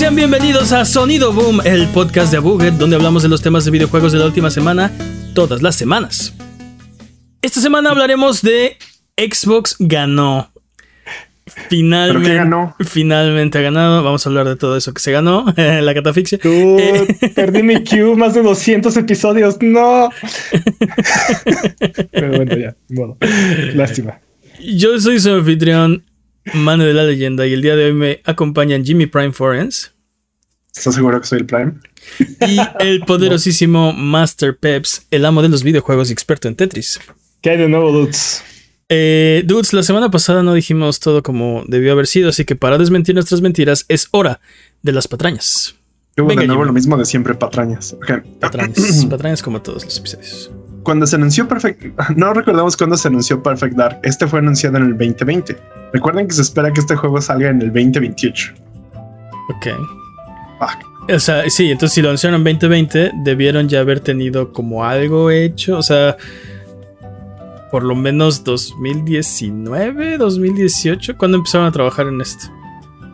Sean bienvenidos a Sonido Boom, el podcast de Abuget, donde hablamos de los temas de videojuegos de la última semana, todas las semanas. Esta semana hablaremos de Xbox ganó. Finalmente, ¿Pero qué ganó? finalmente ha ganado. Vamos a hablar de todo eso que se ganó, la catafixia. Dude, perdí mi queue, más de 200 episodios. No. Pero bueno, ya. Bueno, lástima. Yo soy su anfitrión, Mano de la Leyenda, y el día de hoy me acompañan Jimmy Prime Forens ¿Estás seguro que soy el Prime? y el poderosísimo Master Peps, el amo de los videojuegos y experto en Tetris. ¿Qué hay de nuevo, dudes? Eh, dudes, la semana pasada no dijimos todo como debió haber sido, así que para desmentir nuestras mentiras es hora de las patrañas. Yo Venga, de nuevo Jimmy. lo mismo de siempre, patrañas. Patrañas, patrañas como todos los episodios. Cuando se anunció Perfect... No recordamos cuándo se anunció Perfect Dark. Este fue anunciado en el 2020. Recuerden que se espera que este juego salga en el 2028. Ok. O sea, sí, entonces si lo anunciaron en 2020, debieron ya haber tenido como algo hecho. O sea, por lo menos 2019, 2018. ¿Cuándo empezaron a trabajar en esto?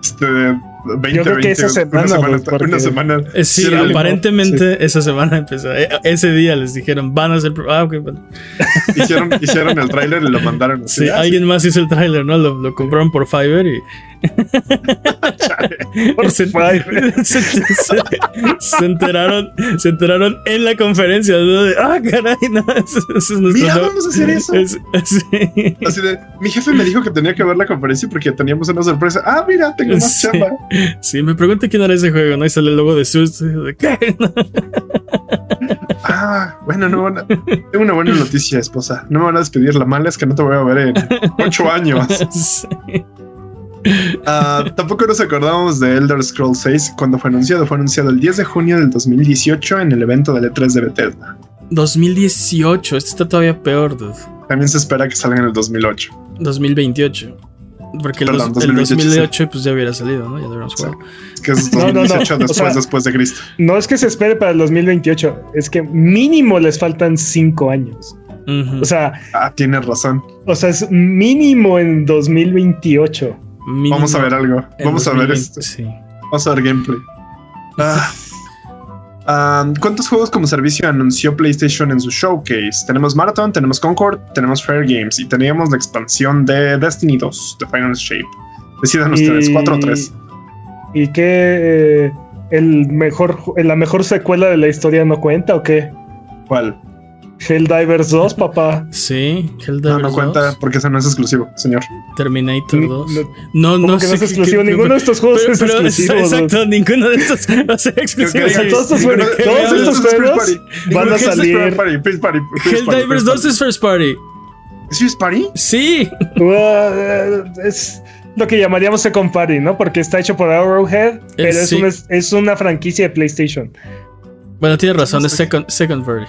Este, 20, Yo creo que esa semana, Una semana. Porque- una semana. Eh, sí, aparentemente esa semana empezó. Eh, ese día les dijeron, van a hacer. Ah, ok, bueno. hicieron, hicieron el tráiler y lo mandaron. así, Sí, ah, alguien más hizo el tráiler, ¿no? Lo, lo compraron por Fiverr y. Por se, se- se- se enteraron, se enteraron en la conferencia. ¿no? De, ah, caray, no, es nuestro. Mira, vamos a hacer eso. es- sí. Así de, mi jefe me dijo que tenía que ver la conferencia porque teníamos una sorpresa. Ah, mira, tengo más Sí. chamba. Sí, me pregunté quién era ese juego, ¿no? Y sale el logo de Sus. ¿De qué? Ah, bueno, no, no. tengo una buena noticia, esposa. No me van a despedir. La mala es que no te voy a ver en ocho años. Sí. Ah, tampoco nos acordamos de Elder Scrolls 6 cuando fue anunciado. Fue anunciado el 10 de junio del 2018 en el evento del E3 de Bethesda. 2018, este está todavía peor, dude. También se espera que salga en el 2008. 2028. Porque el, Perdón, dos- el 2018, 2008 pues ya hubiera salido, ¿no? Ya hubiéramos Sí. jugado. Que es No, no, no. 2018 O después, sea- después de Cristo. No es que se espere para el 2028, es que mínimo les faltan cinco años. Ujú. O sea, Ah, tienes razón. o sea, es mínimo en 2028. Mínimo Vamos a ver algo. Vamos a ver 2020, esto. Sí. Vamos a ver gameplay. Ah. Ah, ¿Cuántos juegos como servicio anunció PlayStation en su showcase? Tenemos Marathon, tenemos Concord, tenemos Fair Games y teníamos la expansión de Destiny 2, The Final Shape. Decidan ustedes, 4 o 3. ¿Y qué? eh, el mejor, ¿La mejor secuela de la historia no cuenta o qué? ¿Cuál? Helldivers 2, papá. Sí, No, Helldivers no cuenta 2, porque ese no es exclusivo, señor. Terminator Ni- 2. no- No, ¿Cómo no que sé no es exclusivo? qué- Ninguno de estos juegos pero- es pero- exclusivo. Exacto, ninguno de estos va a ser exclusivo. O sea, todos estos juegos- ¿qué todos estos juegos van a salir. First Party, First Party, First Party, Helldivers First 2 es First Party. ¿Es First Party? Sí. Uh, es lo que llamaríamos Second Party, ¿no? Porque está hecho por Arrowhead, pero es, sí. una, es una franquicia de PlayStation. Bueno, tienes razón, es second, second Party.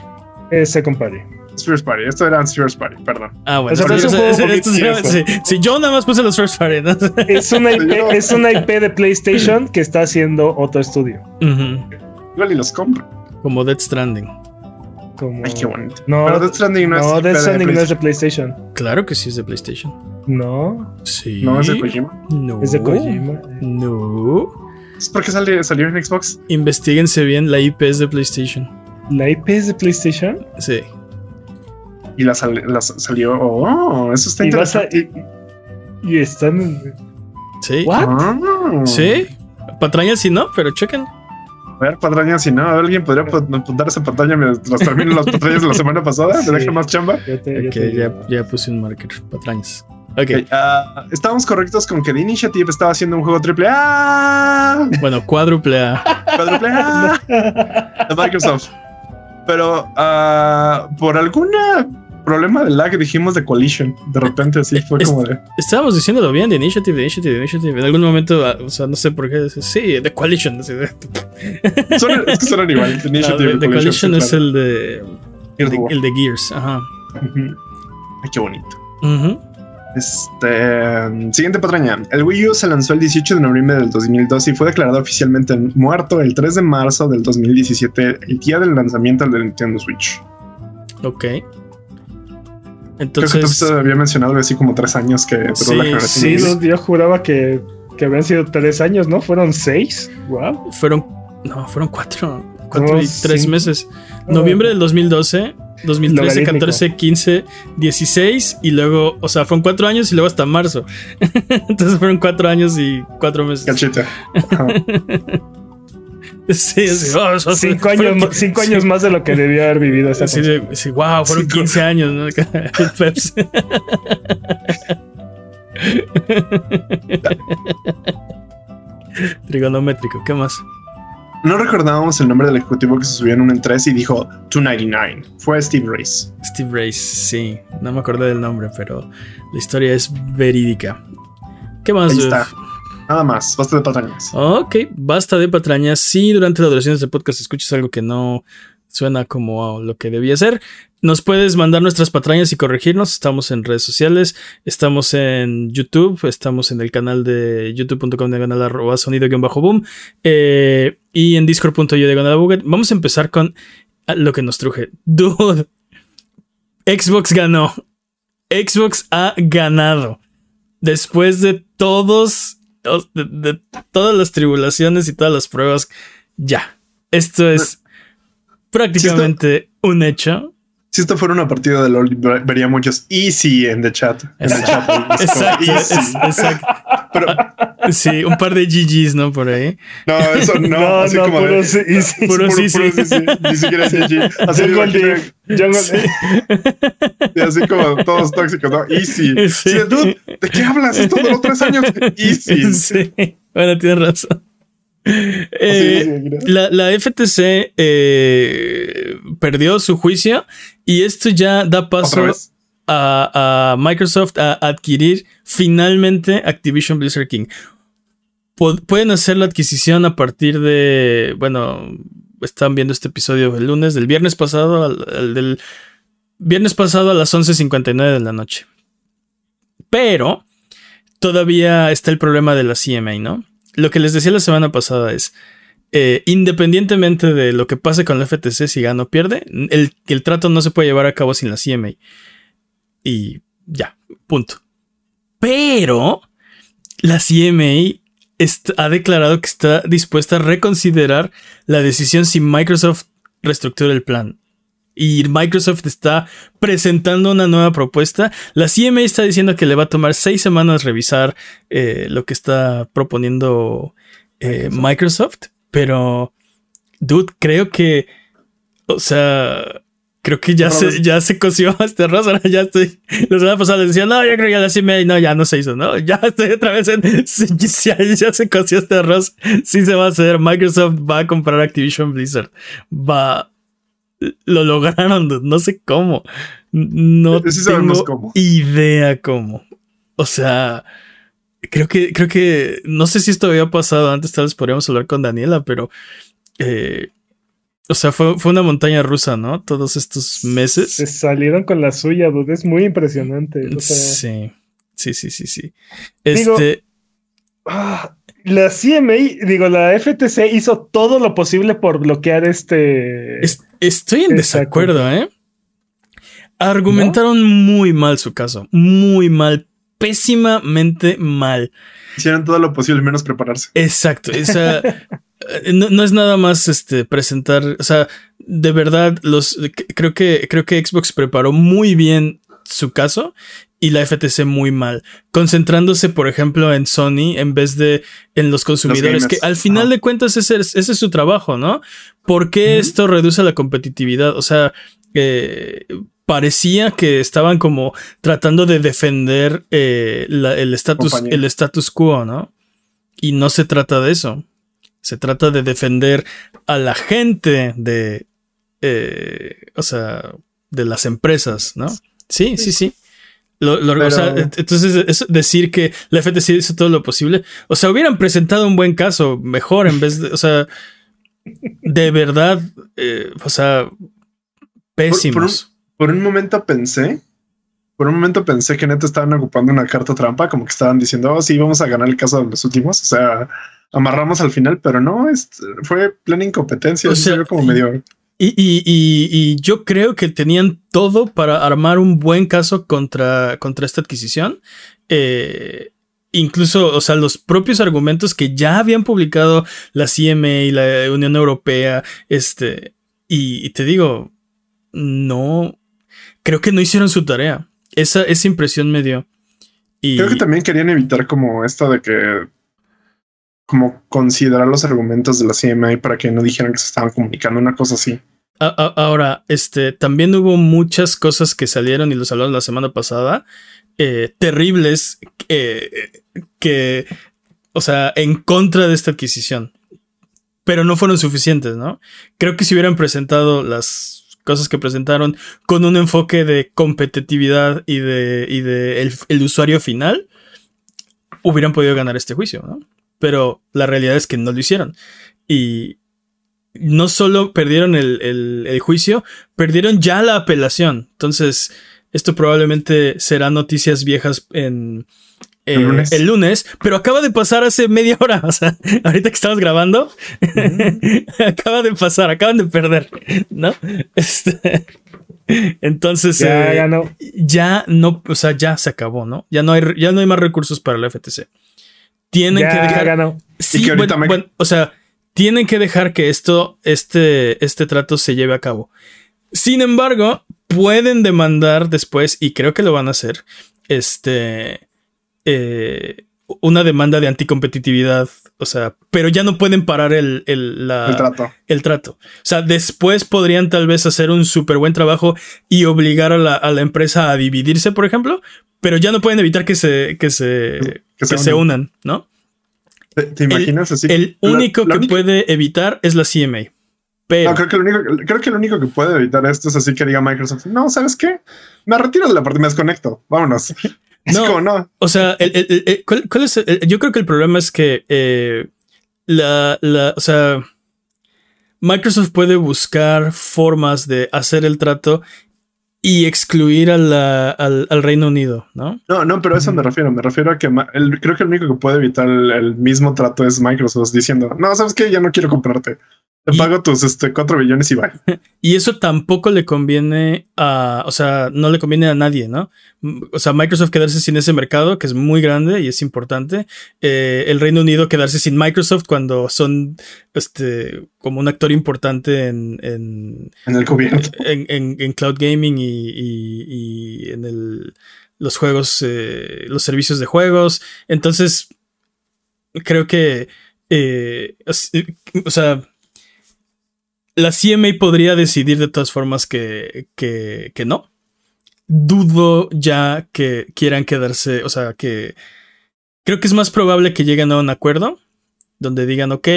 Es Second Party. Es First Party. Esto era First Party, perdón. Ah, bueno. O sea, pero es un es- sí, sí, yo nada más puse los First Party. ¿no? Es una, IP, es una IP de PlayStation que está haciendo otro estudio. Igual y los compro. Como Dead Stranding. Como... Ay, qué bonito. No, Pero Death Stranding no, no, es. Death IP de Stranding no es de PlayStation. PlayStation. Claro que sí es de PlayStation. No, Sí. No, es de Kojima. No. es de Kojima. No. ¿Es porque sale, salió en Xbox? Investíguense bien, la IP es de PlayStation. ¿La IP es de PlayStation? Sí. Y la, sal- la sa- salió. Oh, eso está Y, vas a- interesante. y, y están... Sí. ¿What? Ah. Sí. Patrañas sí no, pero chequen. A ver, patrañas, si no, a ver, alguien podría ap- apuntar esa pantalla mientras termino las patrañas de la semana pasada. Sí. ¿Me deja más chamba? Ya te- ya Ok, te ya, puse un marker. Patrañas. Ok. Ah, estábamos correctos con que The Initiative estaba haciendo un juego triple A. Bueno, cuádruple A. Cuádruple A de Microsoft. Pero ah, por algún problema de lag dijimos de Collision. De repente así fue Es- como de. Estábamos diciéndolo bien, de Initiative, de Initiative, de Initiative. En algún momento, ah, o sea, no sé por qué. Sí, Coalition. así de- Suenan- es que suenan igual. The Ah, Initiative The Coalition es claro. el de, el de. el de Gears. Ajá. Ay, qué bonito. Ujú. Este siguiente patraña. El Wii U se lanzó el 18 de noviembre del 2012 y fue declarado oficialmente muerto el 3 de marzo del 2017, el día del lanzamiento del Nintendo Switch. Ok. Creo que Entonces. tú había mencionado así como tres años que duró Sí, la generación. Sí, yo juraba que que habían sido tres años, ¿no? Fueron seis. Wow. Fueron, no, fueron cuatro, cuatro y tres meses. Noviembre del 2012, 2013, 14, 15, 16 y luego, o sea, fueron cuatro años y luego hasta marzo. Entonces fueron cuatro años y cuatro meses. Cachita. Sí, sí, oh, cinco, años, cinco años más de lo que debía haber vivido. Esa sí, sí, wow, fueron 15 años, ¿no? Peps. Trigonométrico, ¿qué más? No recordábamos el nombre del ejecutivo que se subió en un E3 y dijo 299. Fue Steve Race. Steve Race, sí. No me acordé del nombre, pero la historia es verídica. ¿Qué más? Ahí está. Nada más, basta de patrañas. Ok, basta de patrañas. Si durante la duración de este podcast escuchas algo que no suena como lo que debía ser, nos puedes mandar nuestras patrañas y corregirnos. Estamos en redes sociales, estamos en YouTube, estamos en el canal de youtube.com de arroba sonido-boom eh, y en discord.io de Vamos a empezar con lo que nos truje. Dude, Xbox ganó. Xbox ha ganado. Después de todos, de todas las tribulaciones y todas las pruebas, ya. Esto es prácticamente un hecho si esto fuera una partida de LOL, vería muchos easy en the chat. En el chat exacto, exacto. Pero, sí, un par de GGs, ¿no? Por ahí. No, eso no. no así no, como puro de, easy. Puro, puro, sí, Ni siquiera GG. Así, y así como todos tóxicos, ¿no? Easy. Sí. dude, ¿de qué hablas? Esto duró tres años. Easy. Sí. Bueno, tienes razón. Eh, la, la, FTC eh, perdió su juicio y esto ya da paso a, Microsoft a adquirir finalmente Activision Blizzard King. pueden hacer la adquisición a partir de, bueno, están viendo este episodio el lunes, del viernes pasado, al, del viernes pasado a las 11.59 de la noche. Pero todavía está el problema de la CMA, ¿no? lo que les decía la semana pasada es, eh, independientemente de lo que pase con la FTC, si gana o pierde, el, el trato no se puede llevar a cabo sin la CMA. Y ya, punto. Pero la CMA ha declarado que está dispuesta a reconsiderar la decisión si Microsoft reestructura el plan. Y Microsoft está presentando una nueva propuesta. La CMA está diciendo que le va a tomar seis semanas revisar eh, lo que está proponiendo eh, Microsoft. Pero, dude, creo que, o sea, creo que ya, se, ya se coció este arroz. Ahora ya estoy. La semana pasada les decía, no, yo creo que ya la CMA, no, ya no se hizo, no, ya estoy otra vez en. Ya, ya se coció este arroz. Sí se va a hacer. Microsoft va a comprar Activision Blizzard. Va lo lograron, no sé cómo. No tengo idea cómo. O sea, creo que, creo que, no sé si esto había pasado antes, tal vez podríamos hablar con Daniela, pero, eh, o sea, fue, una montaña rusa, ¿no? Todos estos meses. Se salieron con la suya, dude. Es muy impresionante. sí, sí, sí, sí, sí. Este. Ah, la CMA, digo, la FTC hizo todo lo posible por bloquear este. estoy en desacuerdo, ¿eh? Argumentaron muy mal su caso. Muy mal. Pésimamente mal. Hicieron todo lo posible menos prepararse. Exacto. Sea, no, es nada más este presentar. O sea, de verdad, los creo que creo que Xbox preparó muy bien su caso y la FTC muy mal, concentrándose, por ejemplo, en Sony en vez de en los consumidores, que al final de cuentas ese, es su trabajo, ¿no? ¿Por qué esto reduce la competitividad? O sea, parecía que estaban como tratando de defender eh, el status, el status quo, ¿no? Y no se trata de eso. Se trata de defender a la gente de, eh, o sea, de las empresas, ¿no? Sí, sí, sí. Lo, entonces, es decir que la FTC hizo todo lo posible. O sea, hubieran presentado un buen caso mejor en vez de. O sea, de verdad. Eh, o sea, pésimos. Por, un, momento pensé. Por un momento pensé que neta estaban ocupando una carta trampa, como que estaban diciendo, oh, sí, vamos a ganar el caso de los últimos. O sea, amarramos al final, pero no, es, fue plena incompetencia. O sea, como medio. Y, y, y, yo creo que tenían todo para armar un buen caso contra, contra esta adquisición. Eh, incluso, o sea, los propios argumentos que ya habían publicado la CMA y la Unión Europea, este, y, te digo, no, creo que no hicieron su tarea. Esa, esa impresión me dio. Y... Creo que también querían evitar como esto de que como considerar los argumentos de la CMA para que no dijeran que se estaban comunicando, una cosa así. Ahora, este, también hubo muchas cosas que salieron y los hablamos la semana pasada, eh, terribles, eh, que, o sea, en contra de esta adquisición. Pero no fueron suficientes, ¿no? Creo que si hubieran presentado las cosas que presentaron con un enfoque de competitividad y de, y de el usuario final, hubieran podido ganar este juicio, ¿no? Pero la realidad es que no lo hicieron. Y, no solo perdieron el, juicio, perdieron ya la apelación. Entonces, esto probablemente será noticias viejas en, el, lunes. pero acaba de pasar hace media hora. O sea, ahorita que estamos grabando, acaba de pasar, acaban de perder, ¿no? Este, entonces, ya, eh, no. ya no, o sea, ya se acabó, ¿no? Ya no hay, ya no hay más recursos para la FTC. Tienen que dejar. Sí, bueno, o sea, tienen que dejar que esto, este, este trato se lleve a cabo. Sin embargo, pueden demandar después, y creo que lo van a hacer, este, eh, una demanda de anticompetitividad, o sea, pero ya no pueden parar el, el, trato. el, trato. O sea, después podrían tal vez hacer un súper buen trabajo y obligar a la, empresa a dividirse, por ejemplo, pero ya no pueden evitar que se, que se, se unan, ¿no? ¿Te, imaginas el, así? El único que puede evitar es la CMA. Pero... creo, que lo único, creo que lo único que puede evitar esto es así que diga Microsoft, no, ¿sabes qué? Me retiro de la parte me desconecto. Vámonos. No, no. O sea, ¿cuál, es yo creo que el problema es que eh, la, la, o sea, Microsoft puede buscar formas de hacer el trato y excluir al, al, Reino Unido, ¿no? No, no, pero a eso me refiero. Me refiero a que creo que el único que puede evitar el, mismo trato es Microsoft diciendo, no, sabes que ya no quiero comprarte. Te pago tus este, 4 billones y va. Y eso tampoco le conviene a, o sea, no le conviene a nadie, ¿no? O sea, Microsoft quedarse sin ese mercado, que es muy grande y es importante. Eh, el Reino Unido quedarse sin Microsoft cuando son, este, como un actor importante en... En, el gobierno. En, cloud gaming y, en el, los juegos, eh, los servicios de juegos. Entonces, creo que, eh, o sea la CMA podría decidir de todas formas que, que, que no. Dudo ya que quieran quedarse, o sea, que creo que es más probable que lleguen a un acuerdo donde digan, ok,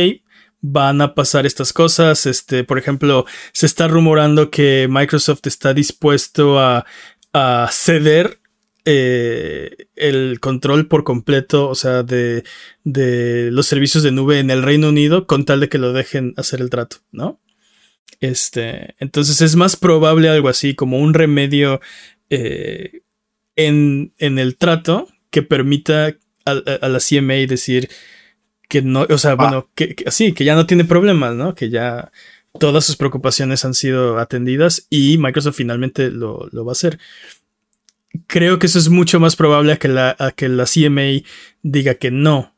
van a pasar estas cosas. Este, por ejemplo, se está rumorando que Microsoft está dispuesto a, a ceder eh, el control por completo, o sea, de, de, los servicios de nube en el Reino Unido con tal de que lo dejen hacer el trato, ¿no? Este, entonces es más probable algo así como un remedio eh, en, el trato que permita a, la CMA decir que no, o sea, bueno, ah. que, sí, que ya no tiene problemas, ¿no? Que ya todas sus preocupaciones han sido atendidas y Microsoft finalmente lo, va a hacer. Creo que eso es mucho más probable a que la, a que la CMA diga que no,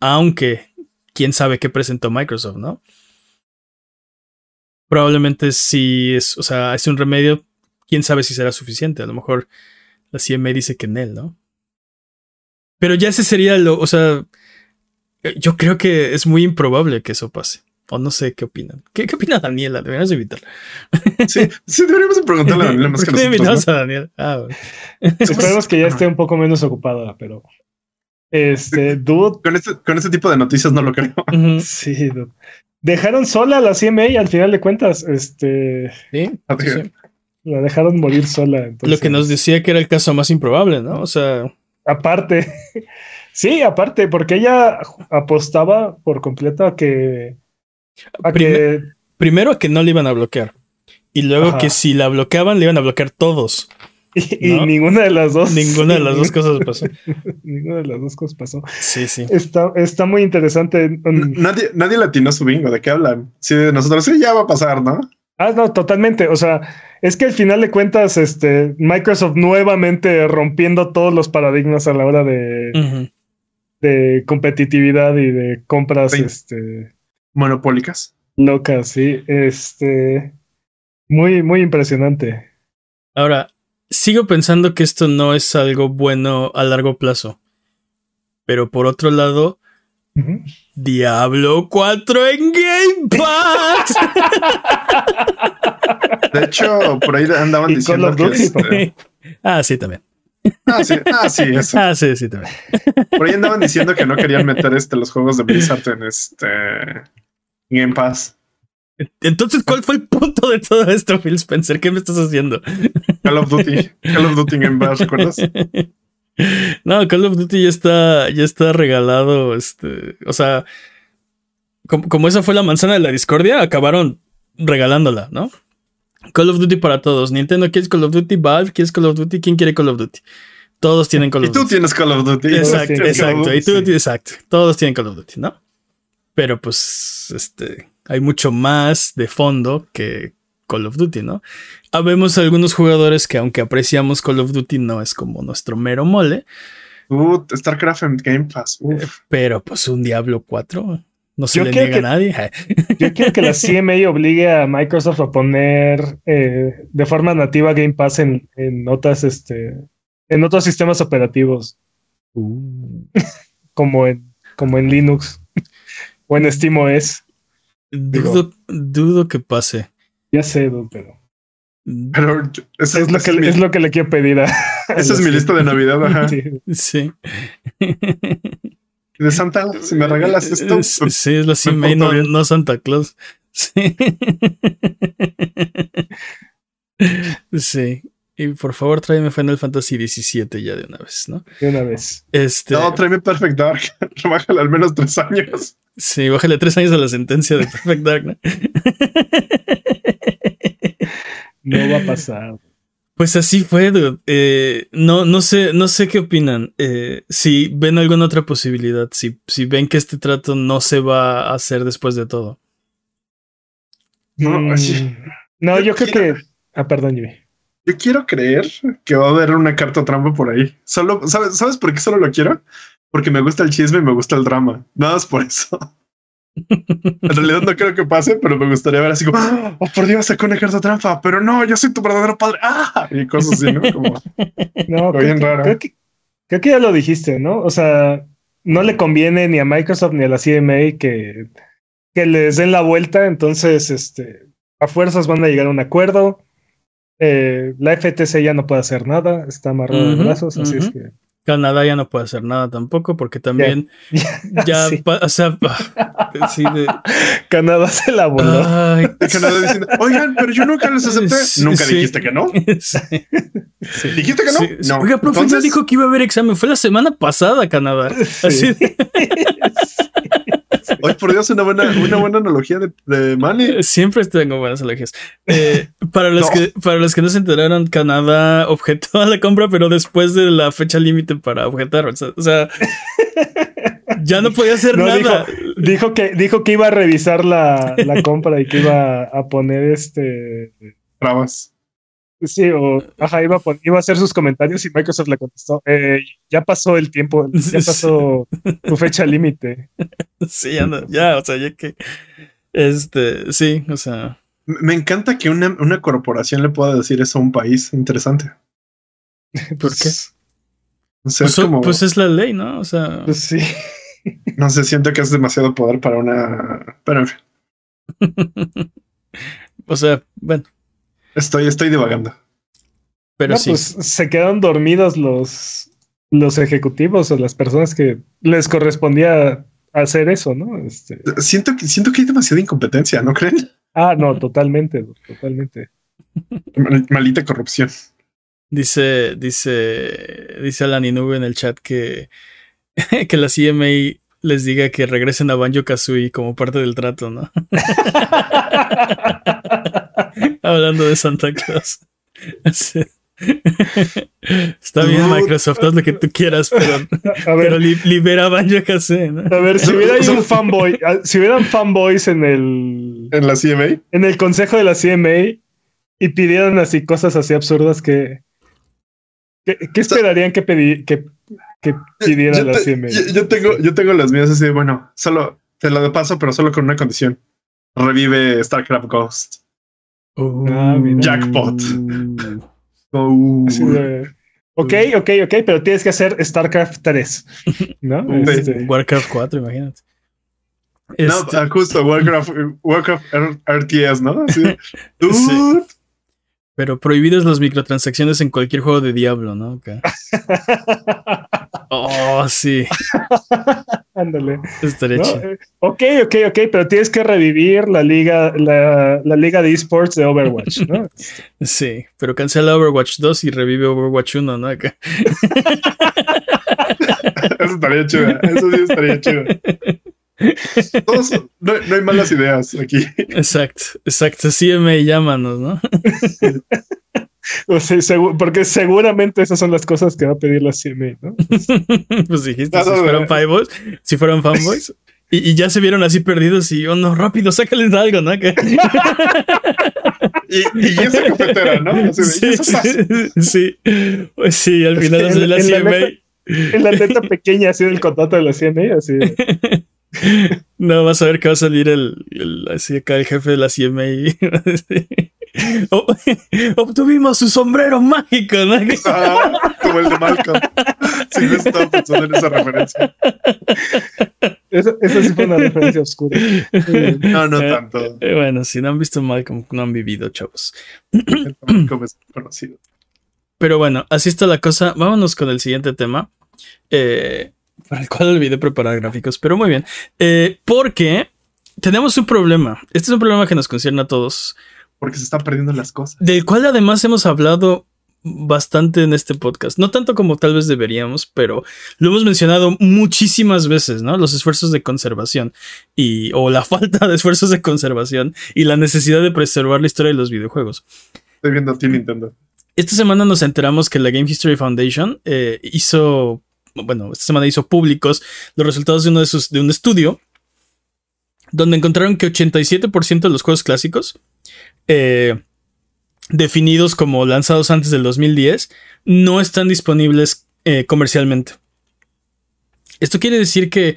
aunque quién sabe qué presentó Microsoft, ¿no? Probablemente si es, o sea, es un remedio, quién sabe si será suficiente. A lo mejor la CMA dice que en él, ¿no? Pero ya ese sería lo, o sea, yo creo que es muy improbable que eso pase. O no sé qué opinan. ¿Qué, qué opina Daniela? Deberíamos invitarla. Sí, sí, deberíamos preguntarle a Daniela más que nosotros. a Daniela? Ah, bueno. Esperemos que ya esté un poco menos ocupada, pero. Este, dude. Con este, con este tipo de noticias no lo creo. Sí, dude dejaron sola a la CMA al final de cuentas. Este. Sí, La dejaron morir sola. Lo que nos decía que era el caso más improbable, ¿no? O sea. Aparte. sí, aparte, porque ella apostaba por completo a que. A que... Primero a que no le iban a bloquear. Y luego que si la bloqueaban, le iban a bloquear todos. Y, ninguna de las dos. Ninguna de las dos cosas pasó. ninguna de las dos cosas pasó. Sí, sí. Está, está muy interesante. Nadie, nadie latinó su bingo. ¿De qué hablan? Sí, de nosotros sí ya va a pasar, ¿no? Ah, no, totalmente. O sea, es que al final de cuentas, este, Microsoft nuevamente rompiendo todos los paradigmas a la hora de, de competitividad y de compras Sí. este, Monopólicas. locas, sí. Este, muy, muy impresionante. Ahora, sigo pensando que esto no es algo bueno a largo plazo. Pero por otro lado. Diablo 4 en Game Pass. De hecho, por ahí andaban diciendo que. Este, ah, sí, también. ah, sí, ah, sí, eso. Ah, sí, sí, también. Por ahí andaban diciendo que no querían meter este, los juegos de Blizzard en este Game Pass. Entonces, ¿cuál fue el punto de todo esto, Phil Spencer? ¿Qué me estás haciendo? Call of Duty, Call of Duty Game Pass, ¿recuerdas? No, Call of Duty ya está, ya está regalado. Este, o sea, como, como esa fue la manzana de la discordia, acabaron regalándola, ¿no? Call of Duty para todos. Nintendo, ¿quieres Call of Duty? Valve, ¿quieres Call of Duty? ¿Quién quiere Call of Duty? Todos tienen Call Y of tú Duty. tienes Call of Duty. Exacto, exacto. Y tú, exacto. Todos tienen Call of Duty, ¿no? Pero pues, este, hay mucho más de fondo que Call of Duty, ¿no? Habemos algunos jugadores que aunque apreciamos Call of Duty no es como nuestro mero mole, Uh, StarCraft en Game Pass. Uf. pero pues un Diablo 4 no se Yo le niega que- a nadie. Yo quiero que la CMA obligue a Microsoft a poner eh, de forma nativa Game Pass en, en otras, este, en otros sistemas operativos, Uh, como en, como en Linux o en SteamOS. Dudo, dudo que pase. Ya sé, pero Pero esa es lo, que, mi, es lo que le quiero pedir a. esa es mi lista de Navidad. Ajá. Sí. Sí. De Santa, si me regalas esto. Es- Sí, es la CMA, porto no, no Santa Claus. Sí. Sí. Y por favor, tráeme Final Fantasy XVII ya de una vez, ¿no? De una vez. Este. No, tráeme Perfect Dark. Bájale al menos tres años. Sí, bájale tres años a la sentencia de Perfect Dark, ¿no? No va a pasar. Pues así fue, dude. Eh, no, no sé, no sé qué opinan. Eh, si ven alguna otra posibilidad, si, si ven que este trato no se va a hacer después de todo. No, Mm, así- no, Yo creo que. Ah, perdón, Jimmy. Yo quiero creer que va a haber una carta trampa por ahí. Solo, ¿sabes, ¿sabes por qué solo lo quiero? Porque me gusta el chisme y me gusta el drama. Nada más por eso. En realidad no creo que pase, pero me gustaría ver así como, "Ah, oh por Dios, sacó una carta trampa, pero no, yo soy tu verdadero padre. Ah, y cosas así, ¿no? Como, No, creo bien que, raro. Creo que, creo que ya lo dijiste, ¿no? O sea, no le conviene ni a Microsoft ni a la CMA que, que les den la vuelta, entonces, este, a fuerzas van a llegar a un acuerdo. Eh, la FTC ya no puede hacer nada, está amarrado de brazos, así es que. Canadá ya no puede hacer nada tampoco, porque también ya, Sí. o sea, sí, de- Canadá se la voló. ay, Canadá diciendo, oigan, pero yo nunca les acepté. Sí, Nunca sí. dijiste que no. sí, sí. ¿Dijiste que no? Sí, sí. No. Oiga, profe, no Entonces, dijo que iba a haber examen. Fue la semana pasada, Canadá. Sí. Así de- Ay, por Dios, una buena, una buena analogía de, de Manny. Siempre tengo buenas elogios. Eh, para, los No. que, para los que no se enteraron, Canadá objetó a la compra, pero después de la fecha límite para objetar. O sea, o sea, ya no podía hacer No, nada. Dijo que, dijo que iba a revisar la, la compra y que iba a poner este. Trabas. Sí, o ajá, iba a, iba a hacer sus comentarios y Microsoft le contestó. eh, ya pasó el tiempo, ya pasó tu fecha límite. Sí, ya, no- ya, o sea, ya que. Este, sí, o sea. Me encanta que una, una corporación le pueda decir eso a un país. Interesante. ¿Por qué? Pues, es como, pues es la ley, ¿no? O sea. Pues sí. no sé, siento que es demasiado poder para una. Pero en fin, o sea, bueno, estoy, estoy divagando. pero No, sí. pues se quedaron dormidos los, los ejecutivos o las personas que les correspondía hacer eso, ¿no? Este, Siento que, siento que hay demasiada incompetencia, ¿no creen? ah, no, totalmente, totalmente. Mal- Maldita corrupción. Dice, dice, dice Alan Inube en el chat que, que la CMA les diga que regresen a Banjo Kazooie como parte del trato, ¿no? Hablando de Santa Claus. Está bien, Microsoft, haz lo que tú quieras, pero, A ver, pero li- libera a Banjo Kazooie, ¿no? a ver, si hubiera ahí un fanboy, ah, si hubieran fanboys en el, En la CMA. en el consejo de la CMA y pidieran así cosas así absurdas que ¿qué, qué esperarían que, pedi- que que pidiera yo, la te- CMA. yo- yo tengo, yo tengo las mías así, de, bueno, solo te lo paso, pero solo con una condición. Revive StarCraft Ghost. Ah, mira. Jackpot. Uh, Oh, ok, ok, ok, pero tienes que hacer StarCraft 3. ¿No? Sí. Este, Warcraft 4, imagínate. No, Este, ah, justo Warcraft, Warcraft RTS, ¿no? Sí. Pero prohibidas las microtransacciones en cualquier juego de Diablo, ¿no? Acá. Oh, sí. Ándale. Estaría ¿no? chido. Eh, Ok, ok, ok, pero tienes que revivir la liga, la, la liga de esports de Overwatch, ¿no? Sí, pero cancela Overwatch 2 y revive Overwatch 1, ¿no? Acá. Eso estaría chido. Eso sí estaría chido. Todos- no, no hay malas ideas aquí. Exacto, exacto. CMA, llámanos, ¿no? O sea, segu- porque seguramente esas son las cosas que va a pedir la CMA, ¿no? pues dijiste, No, si no, fueran no. fanboys, si fueran fanboys. Y, y ya se vieron así perdidos y, oh no, rápido, sácales algo, ¿no? Y, y esa cafetera, ¿no? Así Sí, ¿y esas- sí, sí. Pues sí, al final En- de la en CMA. En la letra pequeña así del contrato de la CMA, así. No, vas a ver que va a salir el, el- así acá el jefe de la CMA. Obtuvimos su sombrero mágico, ¿no? Ah, como el de Malcolm. Sí, no estaba pensando en esa referencia. Eso, eso sí fue una referencia oscura. No, no Eh, tanto. eh, bueno, si no han visto Malcolm, no han vivido, chavos. Malcolm es conocido. Pero bueno, así está la cosa. Vámonos con el siguiente tema. eh, para el cual olvidé preparar gráficos, pero muy bien. Eh, porque tenemos un problema. Este es un problema que nos concierne a todos. Porque se están perdiendo las cosas. Del cual además hemos hablado bastante en este podcast. No tanto como tal vez deberíamos, pero lo hemos mencionado muchísimas veces, ¿no? Los esfuerzos de conservación y o la falta de esfuerzos de conservación y la necesidad de preservar la historia de los videojuegos. Estoy viendo a ti, Nintendo. Esta semana nos enteramos que la Game History Foundation eh, hizo, bueno, esta semana hizo públicos los resultados de, uno de, sus, de un estudio donde encontraron que 87% de los juegos clásicos eh, definidos como lanzados antes del 2010 no están disponibles eh, comercialmente. Esto quiere decir que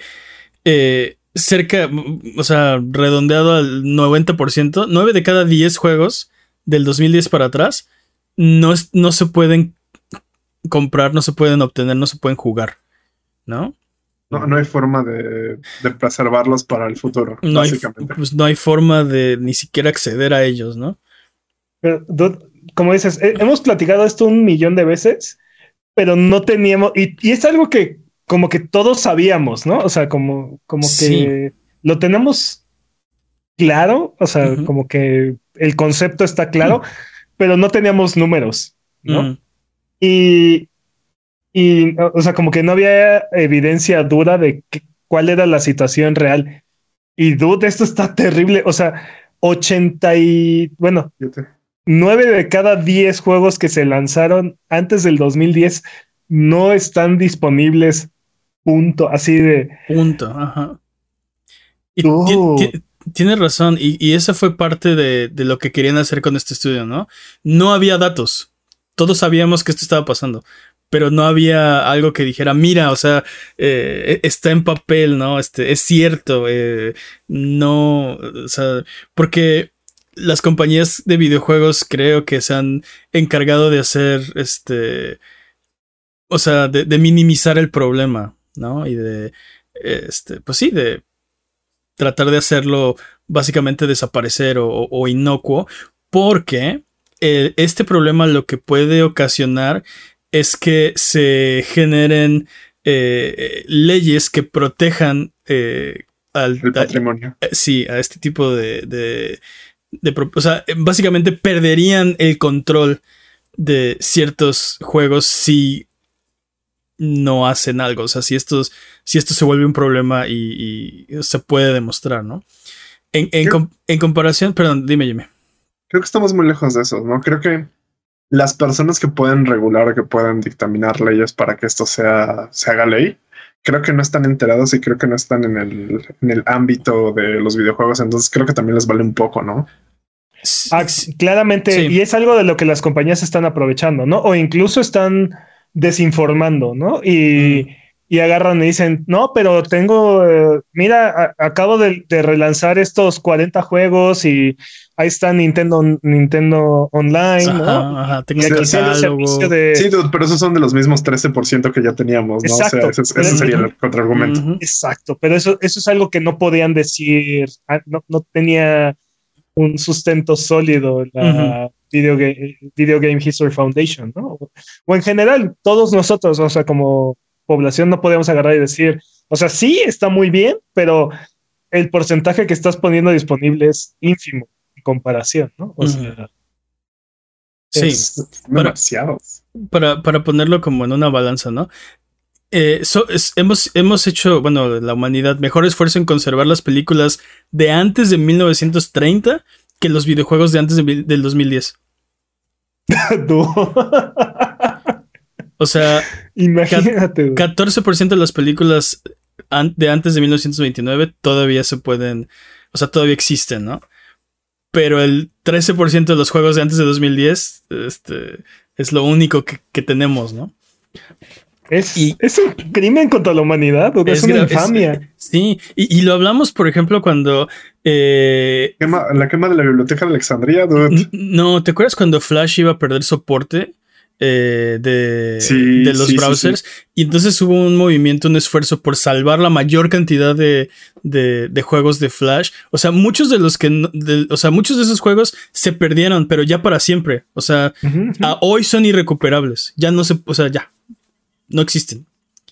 eh, cerca, o sea, redondeado al 90%, 9 de cada 10 juegos del 2010 para atrás no, no se pueden comprar, no se pueden obtener, no se pueden jugar, ¿no? No, no hay forma de, de preservarlos para el futuro, No hay, básicamente. pues no hay forma de ni siquiera acceder a ellos, ¿no? Pero, como dices, hemos platicado esto un millón de veces, pero no teníamos, y, y es algo que como que todos sabíamos, ¿no? O sea, como, como Sí. que lo tenemos claro, o sea, como que el concepto está claro, pero no teníamos números, ¿no? Mm, Y, y, o sea, como que no había evidencia dura de cuál era la situación real. Y dude, esto está terrible. O sea, 80 y, bueno, Fíjate. 9 de cada 10 juegos que se lanzaron antes del 2010 no están disponibles. Punto. Así de. punto, ajá. Y Oh. ti- ti- tienes razón, y, y esa fue parte de, de lo que querían hacer con este estudio, ¿no? No había datos. Todos sabíamos que esto estaba pasando, pero no había algo que dijera, mira, o sea, eh, está en papel, ¿no? Este, es cierto, eh, no, o sea, porque las compañías de videojuegos creo que se han encargado de hacer, este, o sea, de, minimizar el problema, ¿no? Y de, este, pues sí, de tratar de hacerlo básicamente desaparecer o inocuo, porque eh, este problema lo que puede ocasionar es que se generen eh, leyes que protejan eh, al, El patrimonio. eh, sí, a este tipo de, de, o sea, básicamente perderían el control de ciertos juegos si no hacen algo. O sea, si estos, si esto se vuelve un problema y, y se puede demostrar, ¿no? En, en, Creo- com- en comparación, perdón, dime, Jimmy. Creo que estamos muy lejos de eso, ¿no? Creo que las personas que pueden regular o que pueden dictaminar leyes para que esto sea, se haga ley, creo que no están enterados y creo que no están en el, en el ámbito de los videojuegos. Entonces creo que también les vale un poco, ¿no? Ah, s- claramente, Sí. y es algo de lo que las compañías están aprovechando, ¿no? O incluso están desinformando, ¿no? Y, y agarran y dicen, no, pero tengo, eh, mira, acabo de, relanzar estos 40 juegos y ahí está Nintendo, Nintendo Online, ¿no? Ajá, tengo el servicio de... Sí, pero esos son de los mismos 13% que ya teníamos, ¿no? Exacto. O sea, ese, sería el contraargumento. Exacto, pero eso, eso es algo que no podían decir, ah, no, no tenía un sustento sólido la Video, Video Game History Foundation, ¿no? O en general, todos nosotros, o sea, como población no podemos agarrar y decir, o sea, sí está muy bien, pero el porcentaje que estás poniendo disponible es ínfimo en comparación, ¿no? O sea, sí, demasiado. Para, para, ponerlo como en una balanza, ¿no? Eh, hemos, hemos hecho, bueno, la humanidad, mejor esfuerzo en conservar las películas de antes de 1930 que los videojuegos de antes del 2010. O sea, imagínate. 14% de las películas de antes de 1929 todavía se pueden, o sea, todavía existen, ¿no? Pero el 13% de los juegos de antes de 2010 este, es lo único que, tenemos, ¿no? Es, es, un crimen contra la humanidad, es, una infamia. sí, y, lo hablamos, por ejemplo, cuando. Eh, la quema de la biblioteca de Alexandria, No, ¿te acuerdas cuando Flash iba a perder soporte? Eh, de, los browsers. y entonces hubo un movimiento, un esfuerzo por salvar la mayor cantidad de, de, juegos de Flash. O sea, muchos de los que, o sea, muchos de esos juegos se perdieron, pero ya para siempre. O sea, hoy son irrecuperables. Ya no se, o sea, ya no existen,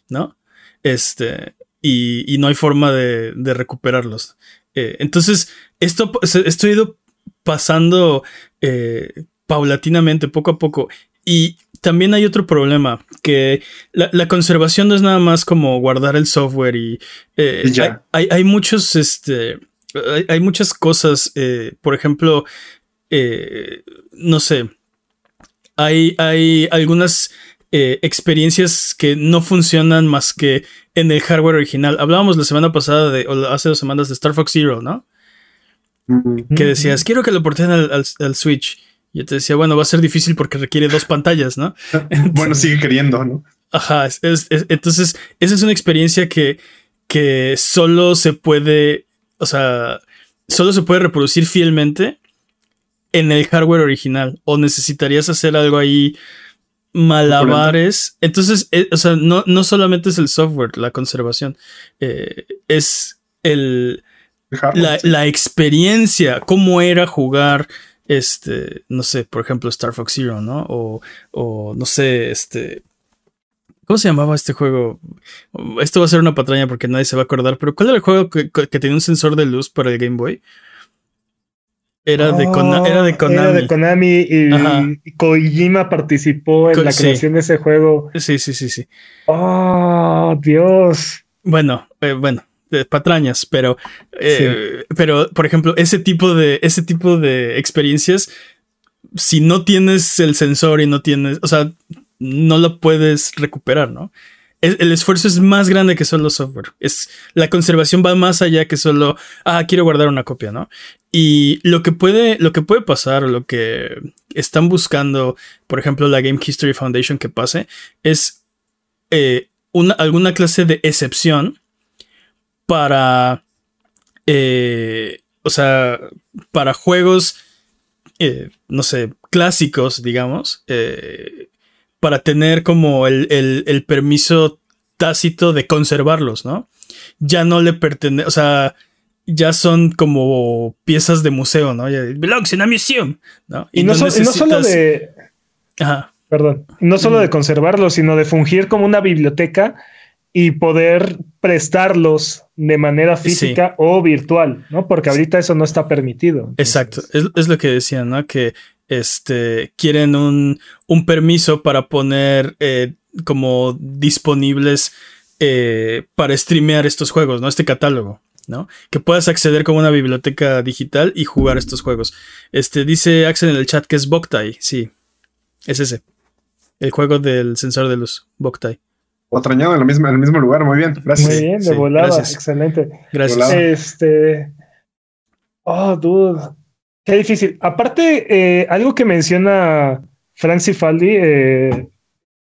¿no? Este, y, y no hay forma de, de recuperarlos. Eh, entonces, esto, esto ha ido pasando eh, paulatinamente, poco a poco. Y también hay otro problema, que la, conservación no es nada más como guardar el software y, eh, hay, muchos, este, hay, muchas cosas, eh, por ejemplo, eh, no sé, hay, hay algunas experiencias que no funcionan más que en el hardware original. Hablábamos la semana pasada de, o hace dos semanas de Star Fox Zero, ¿no? Que decías, quiero que lo porten al Switch. Yo te decía, bueno, va a ser difícil porque requiere dos pantallas, ¿no? bueno, sigue queriendo, ¿no? Ajá, entonces esa es una experiencia que, que solo se puede, o sea, solo se puede reproducir fielmente en el hardware original o necesitarías hacer algo ahí malabares. Entonces, eh, o sea, no, no, solamente es el software, la conservación, eh, es el, la, la, experiencia, cómo era jugar este, no sé, por ejemplo, Star Fox Zero, ¿no? O, o no sé, este, ¿Cómo se llamaba este juego? Esto va a ser una patraña porque nadie se va a acordar, pero ¿cuál era el juego que, tenía un sensor de luz para el Game Boy? Era, de, oh, era de Konami. Era de Konami y, Kojima participó en la creación de ese juego. Sí, sí, sí, sí. Oh, Dios. Bueno, eh, bueno, de patrañas, pero, eh, pero por ejemplo, ese tipo de, ese tipo de experiencias, si no tienes el sensor y no tienes, o sea, no lo puedes recuperar, ¿no? El, esfuerzo es más grande que solo software. Es, la conservación va más allá que solo, ah, quiero guardar una copia, ¿no? Y lo que puede, lo que puede pasar, lo que están buscando, por ejemplo, la Game History Foundation que pase, es eh, una, alguna clase de excepción para, eh, o sea, para juegos, eh, no sé, clásicos, digamos, eh, para tener como el, el, permiso tácito de conservarlos, ¿no? Ya no le pertenece, o sea, ya son como piezas de museo, ¿no? belongs in a museum, ¿no? Y, no, no, solo de... Ajá. Perdón, no solo de conservarlos, sino de fungir como una biblioteca y poder prestarlos de manera física o virtual, ¿no? Porque ahorita eso no está permitido. Exacto, es, lo que decían, ¿no? Que este, quieren un, permiso para poner eh, como disponibles eh, para streamear estos juegos, ¿no? Este catálogo. ¿no? Que puedas acceder como una biblioteca digital y jugar estos juegos. Este dice Axel en el chat que es Boktai, sí. Es ese. El juego del sensor de luz, Boktai. Otrañado en, en el mismo lugar, muy bien, gracias. Muy bien, de volada, excelente. Gracias. Este. Oh, dude. Qué difícil. Aparte, eh, algo que menciona Frank Cifaldi, eh,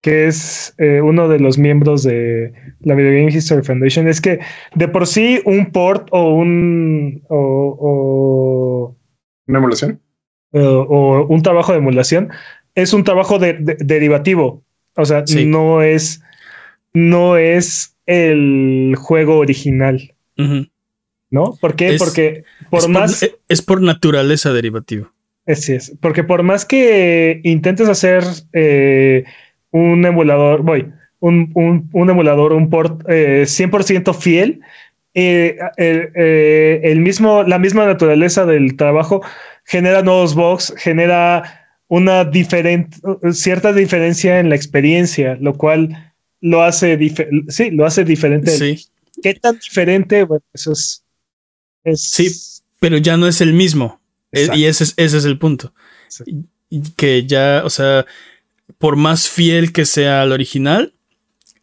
que es eh, uno de los miembros de la Video Game History Foundation, es que de por sí un port o un o, una emulación o, un trabajo de emulación es un trabajo de, derivativo. O sea, no es no es el juego original. ¿No? ¿Por qué? porque por más. es por naturaleza derivativo. Así es. Porque por más que intentes hacer eh, un emulador, voy, un, un, emulador, un port 100% eh, fiel, eh, el mismo, la misma naturaleza del trabajo genera nuevos bugs, genera una diferente, cierta diferencia en la experiencia, lo cual lo hace, sí, lo hace diferente. Sí. ¿Qué tan diferente? Bueno, eso es, Sí, pero ya no es el mismo. Y ese es, ese es el punto. Que ya, o sea, por más fiel que sea al original,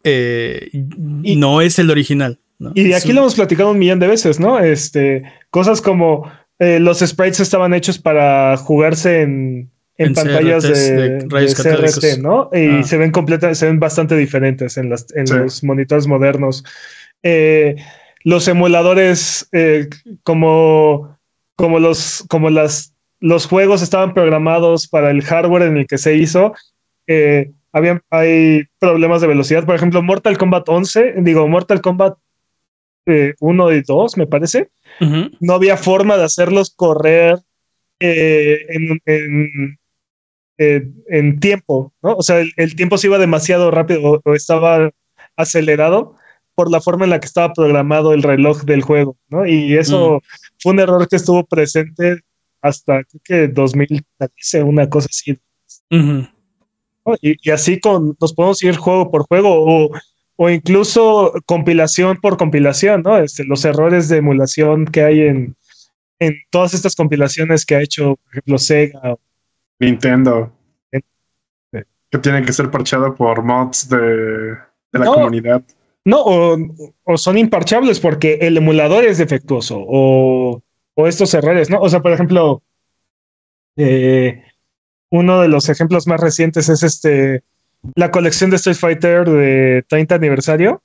eh, no es el original. Y aquí lo hemos platicado un millón de veces, ¿no? Este, cosas como eh, los sprites estaban hechos para jugarse en, en, pantallas de, CRT, ¿no? Y ah. se ven completa, se ven bastante diferentes en, las, en los monitores modernos. Eh, los emuladores, como, como los, como las, los juegos estaban programados para el hardware en el que se hizo, eh, hay problemas de velocidad. Por ejemplo, Mortal Kombat 11, digo, Mortal Kombat 1 eh, y 2, me parece. No había forma de hacerlos correr eh, en, en, tiempo, ¿no? O sea, el, tiempo se iba demasiado rápido o, estaba acelerado por la forma en la que estaba programado el reloj del juego, ¿no? Y eso fue un error que estuvo presente hasta creo que 2013, una cosa así. Y, así con, nos podemos ir juego por juego o, incluso compilación por compilación, ¿no? Este, los errores de emulación que hay en, en todas estas compilaciones que ha hecho, por ejemplo, Sega. Nintendo. Que tienen que ser parchados por mods de, la comunidad. No, o, son imparchables porque el emulador es defectuoso o, o estos errores, ¿no? O sea, por ejemplo, eh, uno de los ejemplos más recientes es este la colección de Street Fighter de 30 aniversario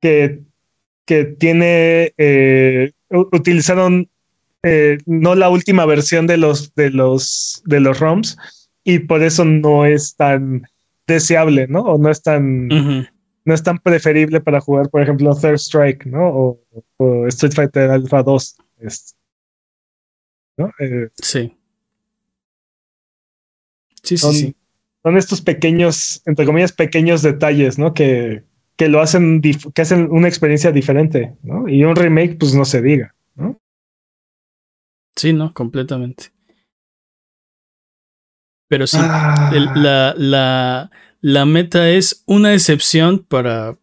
que, que tiene eh, utilizaron eh, no la última versión de los de los de los ROMs y por eso no es tan deseable, ¿no? O no es tan no es tan preferible para jugar, por ejemplo, Third Strike, ¿no? O, Street Fighter Alpha 2. ¿no? Eh, sí. Sí, sí, sí. Son estos pequeños, entre comillas, pequeños detalles, ¿no? Que, que lo hacen, que hacen una experiencia diferente, ¿no? Y un remake, pues no se diga, ¿no? Sí, no, completamente. Pero sí, ah. la, la, la meta es una excepción para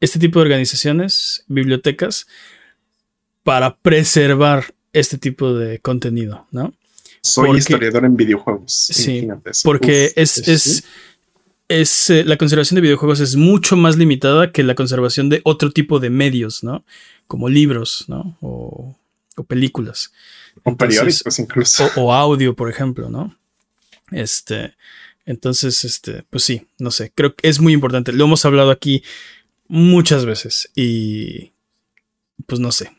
este tipo de organizaciones, bibliotecas, para preservar este tipo de contenido, ¿no? Soy historiador en videojuegos. Sí, porque es, es, es eh, la conservación de videojuegos es mucho más limitada que la conservación de otro tipo de medios, ¿no? Como libros, ¿no? O, películas. O periódicos incluso. O, audio, por ejemplo, ¿no? Este. Entonces, este, pues sí, no sé, creo que es muy importante. Lo hemos hablado aquí muchas veces y pues no sé,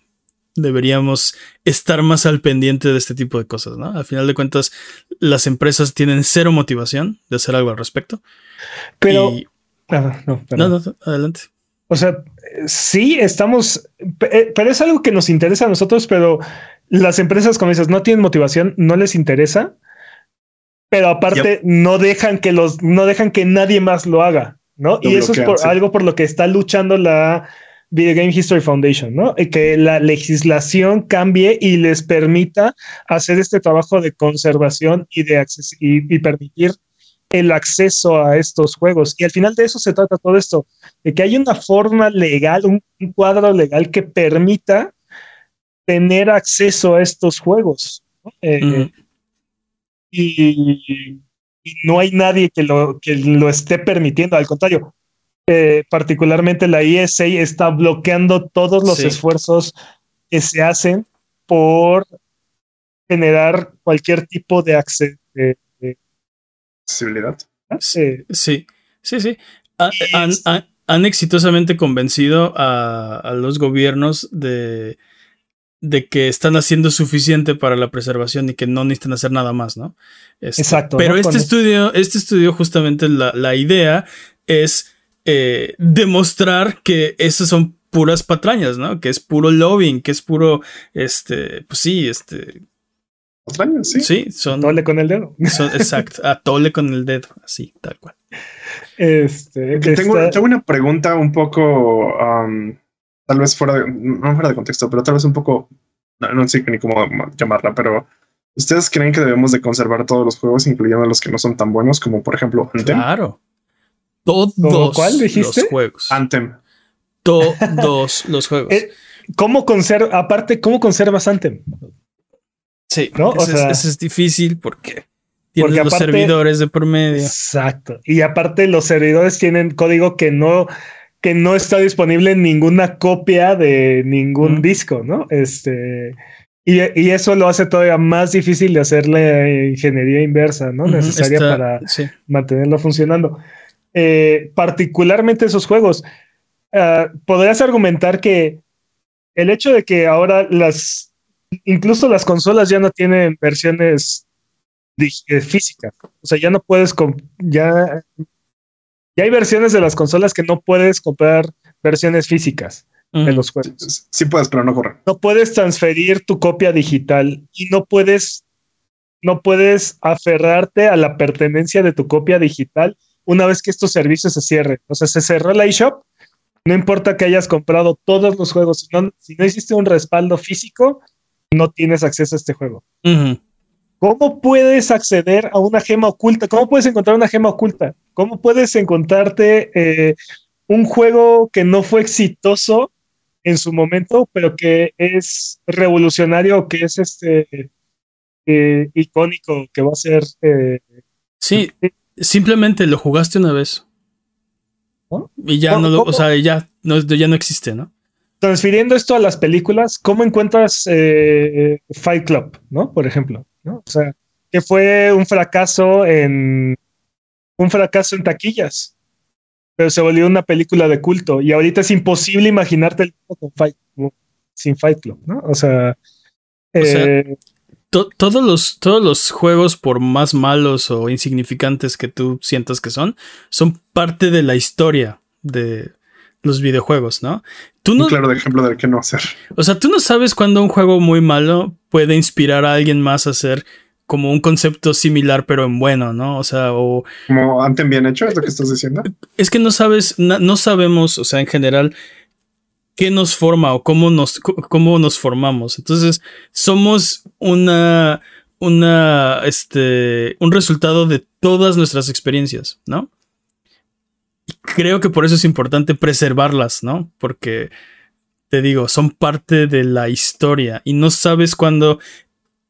deberíamos estar más al pendiente de este tipo de cosas, ¿no? Al final de cuentas, las empresas tienen cero motivación de hacer algo al respecto. Pero... Ah, no, no, no, adelante. O sea, sí, estamos, eh, pero es algo que nos interesa a nosotros, pero las empresas, como dices, no tienen motivación, no les interesa, pero aparte no dejan que los, no dejan que nadie más lo haga, ¿no? y eso es por, algo por lo que está luchando la Video Game History Foundation, ¿no? Que la legislación cambie y les permita hacer este trabajo de conservación y de y, permitir el acceso a estos juegos. Y al final de eso se trata todo esto, de que hay una forma legal, un, cuadro legal que permita tener acceso a estos juegos. Eh, y, no hay nadie que lo, que lo esté permitiendo, al contrario, eh, particularmente la ESA está bloqueando todos los esfuerzos que se hacen por generar cualquier tipo de, accesibilidad. Sí, sí, Sí, sí. Han, exitosamente convencido a, los gobiernos de, de que están haciendo suficiente para la preservación y que no necesitan hacer nada más, ¿no? Este, Exacto. Pero este estudio, este estudio, justamente la, idea es eh, demostrar que esas son puras patrañas, ¿no? Que es puro lobbying, que es puro, este, pues sí, este. Patrañas, sí. Sí, son. Tole con el dedo. exacto, a tole con el dedo, así, tal cual. Este. Tengo, una pregunta un poco, tal vez fuera de, no fuera de contexto, pero tal vez un poco, no, sé ni cómo llamarla, pero ¿ustedes creen que debemos de conservar todos los juegos, incluyendo los que no son tan buenos, como por ejemplo Anthem? Claro. Todos ¿Cuál dijiste? los juegos. Anthem todos los juegos. Eh, ¿Cómo conserva, aparte, cómo conservas Anthem? Sí, ¿no? Eso, es, difícil porque tienes los servidores de por medio. Exacto. Y aparte, los servidores tienen código que no, que no está disponible ninguna copia de ningún disco, ¿no? Este. Y, eso lo hace todavía más difícil de hacer la ingeniería inversa, ¿no? Necesaria para mantenerlo funcionando. Eh, particularmente esos juegos. Ah, podrías argumentar que el hecho de que ahora las, incluso las consolas ya no tienen versiones eh, físicas, o sea, ya no puedes, ya, ya hay versiones de las consolas que no puedes comprar versiones físicas de los juegos. Sí puedes, pero no corre. No puedes transferir tu copia digital y no puedes, no puedes aferrarte a la pertenencia de tu copia digital una vez que estos servicios se cierren. O sea, se cerró la eShop no importa que hayas comprado todos los juegos, si no, si no hiciste un respaldo físico, no tienes acceso a este juego. ¿Cómo puedes acceder a una gema oculta? ¿Cómo puedes encontrar una gema oculta? ¿Cómo puedes encontrarte eh, un juego que no fue exitoso en su momento, pero que es revolucionario, que es este eh, icónico, que va a ser... Eh, sí, simplemente lo jugaste una vez. Y ya no, o sea, ya no, ya no existe, ¿no? Transfiriendo esto a las películas, ¿cómo encuentras Fight Club, ¿no? Por ejemplo, ¿no? O sea, que fue un fracaso en un fracaso en taquillas, pero se volvió una película de culto y ahorita es imposible imaginarte el con Fight, sin Fight Club, ¿no? O sea, eh, todos, los, todos los juegos, por más malos o insignificantes que tú sientas que son, son parte de la historia de los videojuegos, ¿no? Tú no, un claro ejemplo de qué no hacer. O sea, tú no sabes cuándo un juego muy malo puede inspirar a alguien más a hacer como un concepto similar, pero en bueno, ¿no? O sea, o. Como antes bien hecho, es lo que estás diciendo. Es que no sabes, no sabemos, o sea, en general, qué nos forma o cómo nos, cómo nos formamos. Entonces, somos una, una, este, un resultado de todas nuestras experiencias, ¿no? Creo que por eso es importante preservarlas, ¿no? Porque, te digo, son parte de la historia y no sabes cuándo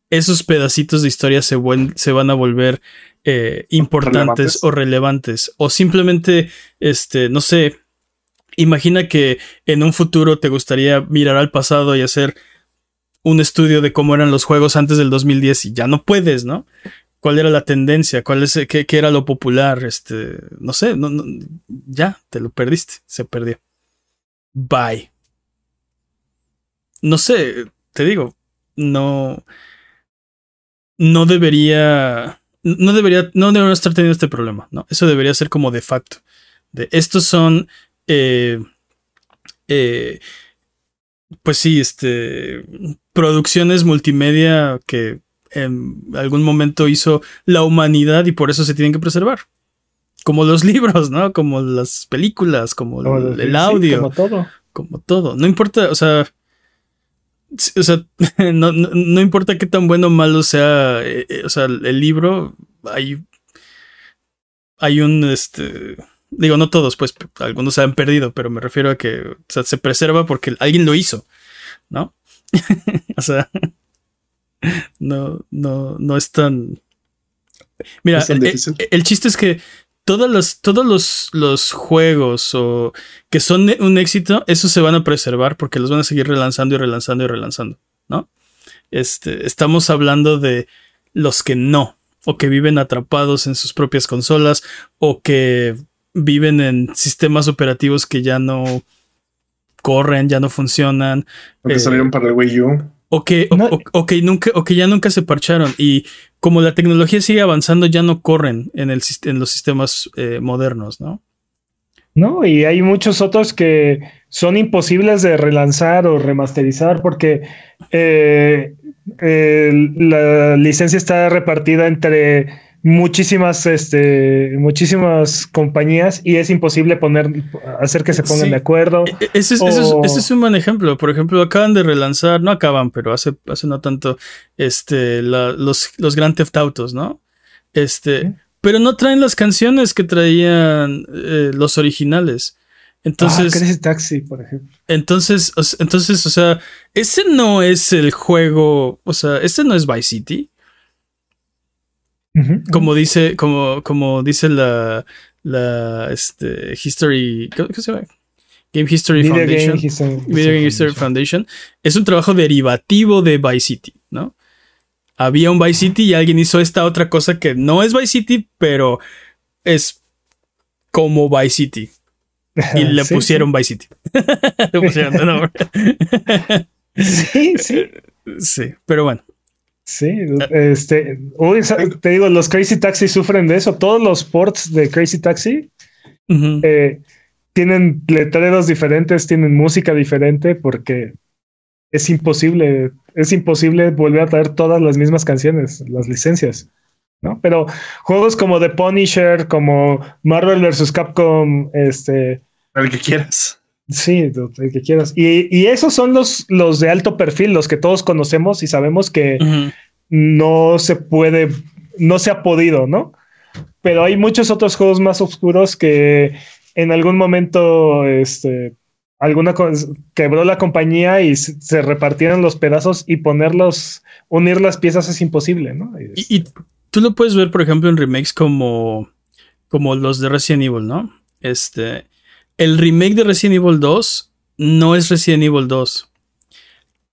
esos pedacitos de historia se, se van a volver eh, importantes o relevantes. O simplemente, este, no sé, Imagina que en un futuro te gustaría mirar al pasado y hacer un estudio de cómo eran los juegos antes del 2010 y ya no puedes, ¿no? ¿Cuál era la tendencia? ¿Cuál es, qué, era lo popular? Este, no sé, ya te lo perdiste, se perdió. Bye. No sé, te digo, no, no debería, no debería, no debería estar teniendo este problema, ¿no? Eso debería ser como de facto. De estos son eh, eh, pues sí, este, producciones multimedia que en algún momento hizo la humanidad y por eso se tienen que preservar. Como los libros, ¿no? Como las películas, como, el, audio. como todo. Como todo. No importa, o sea. O sea, no, importa qué tan bueno o malo sea. Eh, o sea, el libro. Hay. Hay un este Digo, no todos, pues algunos se han perdido, pero me refiero a que se preserva porque alguien lo hizo, ¿no? o sea, no, no, no es tan. Mira, el, chiste es que todos los, todos los, los, juegos o que son un éxito, esos se van a preservar porque los van a seguir relanzando y relanzando y relanzando, ¿no? Este, estamos hablando de los que no, o que viven atrapados en sus propias consolas, o que viven en sistemas operativos que ya no corren, ya no funcionan. O que eh, salieron para el Wii U. o que, o- No. o- o que nunca, o que ya nunca se parcharon. Y como la tecnología sigue avanzando, ya no corren en, el, en los sistemas eh, modernos, ¿no? No, y hay muchos otros que son imposibles de relanzar o remasterizar porque eh, la licencia está repartida entre muchísimas, este, muchísimas compañías y es imposible poner, hacer que se pongan Sí. de acuerdo. E- e- Ese es, ese es- ese es un buen ejemplo. Por ejemplo, acaban de relanzar, no acaban, pero hace, hace no tanto, este, la- los, los Grand Theft Autos, ¿no? Este, Sí. pero no traen las canciones que traían eh, los originales. Entonces, ah, Taxi, por ejemplo. entonces, o entonces, o sea, ese no es el juego, o sea, ese no es Vice City. Como dice, como, como dice la, la, este, History, ¿qué, qué se llama? Game History Video Foundation. Game History- Video Game History Foundation es un trabajo derivativo de Vice City, ¿no? Había un Vice City y alguien hizo esta otra cosa que no es Vice City, pero es como Vice City. Y le Sí, pusieron Vice City. le pusieron de nombre. Sí, sí. sí, pero bueno. Sí, este, uy, te digo, los Crazy Taxi sufren de eso. Todos los ports de Crazy Taxi eh, tienen letreros diferentes, tienen música diferente, porque es imposible, es imposible volver a traer todas las mismas canciones, las licencias, ¿no? Pero juegos como The Punisher, como Marvel vs. Capcom, este, El que quieras. Sí, el que quieras. Y, y esos son los, los de alto perfil, los que todos conocemos y sabemos que no se puede, no se ha podido, ¿no? Pero hay muchos otros juegos más oscuros que en algún momento, este, alguna quebró la compañía y se, se repartieron los pedazos y ponerlos, unir las piezas es imposible, ¿no? Y, y tú lo puedes ver, por ejemplo, en remakes como, como los de Resident Evil, ¿no? Este, el remake de Resident Evil 2 no es Resident Evil 2.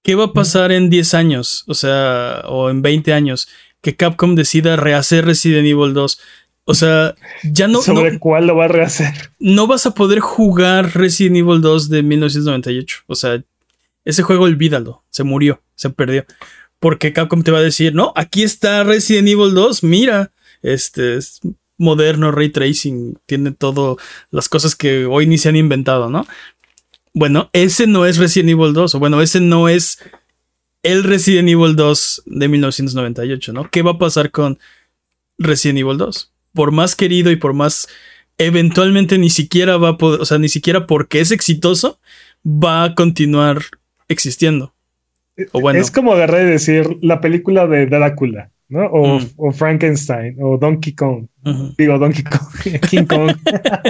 ¿Qué va a pasar en 10 años? O sea, o en 20 años, que Capcom decida rehacer Resident Evil 2. O sea, ya no, ¿Sobre no, cuál lo va a rehacer? no vas a poder jugar Resident Evil 2 de 1998. O sea, ese juego olvídalo. Se murió, se perdió. Porque Capcom te va a decir, no, aquí está Resident Evil 2, mira, este es moderno, ray tracing, tiene todo las cosas que hoy ni se han inventado, ¿no? Bueno, ese no es Resident Evil 2, o bueno, ese no es el Resident Evil 2 de 1998, ¿no? ¿Qué va a pasar con Resident Evil 2? Por más querido y por más eventualmente ni siquiera va a poder, o sea, ni siquiera porque es exitoso, va a continuar existiendo. O bueno, Es como agarrar y decir la película de Drácula, ¿no? O, Mm. o Frankenstein, o Donkey Kong. Digo, Donkey Kong, King Kong.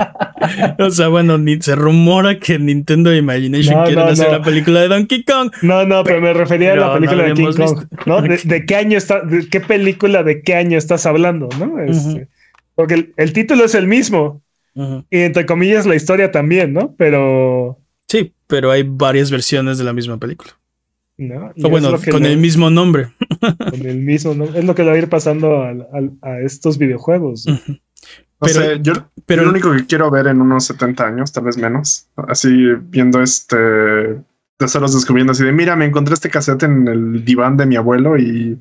o sea, bueno, ni se rumora que Nintendo Imagination No, quieren no, hacer no. la película de Donkey Kong. No, no, pero me refería a la película de King Kong. visto. ¿No? De, qué año está, de qué película de qué año estás hablando, ¿no? Este. Porque el, el título es el mismo. Y entre comillas la historia también, ¿no? Pero. Sí, pero hay varias versiones de la misma película. ¿No? Y bueno, con le- el mismo nombre. con el mismo, ¿no? Es lo que le va a ir pasando al- al- a estos videojuegos. No Pero- sé, yo, pero- yo lo único que quiero ver en unos 70 años, tal vez menos, así viendo este tesoros descubriendo así de mira, me encontré este cassette en el diván de mi abuelo y,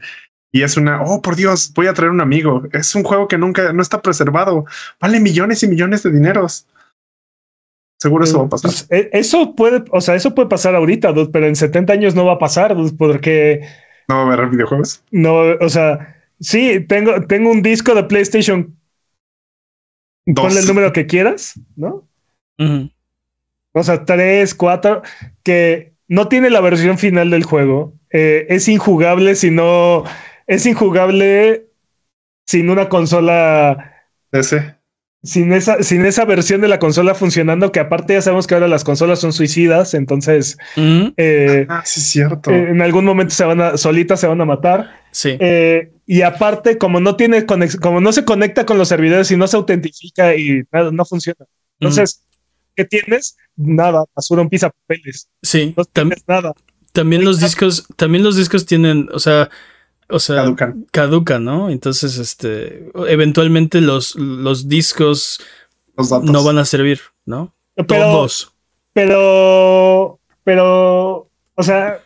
y es una, oh por Dios, voy a traer un amigo. Es un juego que nunca, no está preservado, vale millones y millones de dineros. Seguro eso va a pasar. Pues, e- eso puede, o sea, eso puede pasar ahorita, dude, pero en 70 años no va a pasar, dude, porque No va a haber videojuegos. no, o sea, sí, tengo, tengo un disco de PlayStation, Dos. ponle el número que quieras, ¿no? O sea, tres, cuatro, que no tiene la versión final del juego. eh, es injugable si no. Es injugable sin una consola. Ese. Sin esa, sin esa versión de la consola funcionando, que aparte ya sabemos que ahora las consolas son suicidas, entonces Ujú. eh, Ah, sí, es cierto. eh, en algún momento se van a, solitas se van a matar. Sí. Eh, y aparte, como no tiene como no se conecta con los servidores y no se autentifica y nada, no funciona. Entonces, ¿qué tienes? Nada, basura, un papeles. Sí. No tienes nada. también los discos, también los discos tienen, o sea, o sea, Caducan. caduca, ¿no? Entonces, este, eventualmente los, los discos Los no van a servir, ¿no? Pero, Todos. pero, pero, o sea,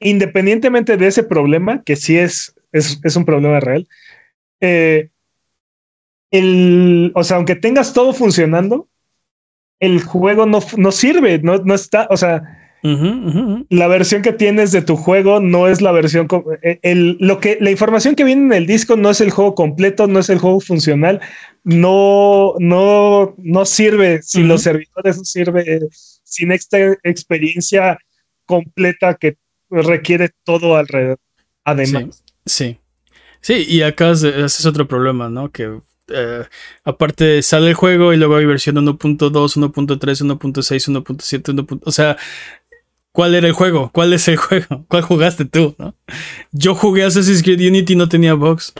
independientemente de ese problema, que sí es, es, es un problema real, eh, el, o sea, aunque tengas todo funcionando, el juego no, no sirve, no, no está, o sea, La versión que tienes de tu juego no es la versión eh, el, lo que la información que viene en el disco no es el juego completo, no es el juego funcional, no no no sirve si Ujú. los servidores no sirve eh, sin esta experiencia completa que requiere todo alrededor. Además, Sí. Sí, y acá es- ese es otro problema, ¿no? Que eh, aparte sale el juego y luego hay versión 1.2, 1.3, 1.6, 1.7, 1. O sea, ¿cuál era el juego? ¿Cuál es el juego? ¿Cuál jugaste tú? ¿no? Yo jugué Assassin's Creed Unity y no tenía bugs.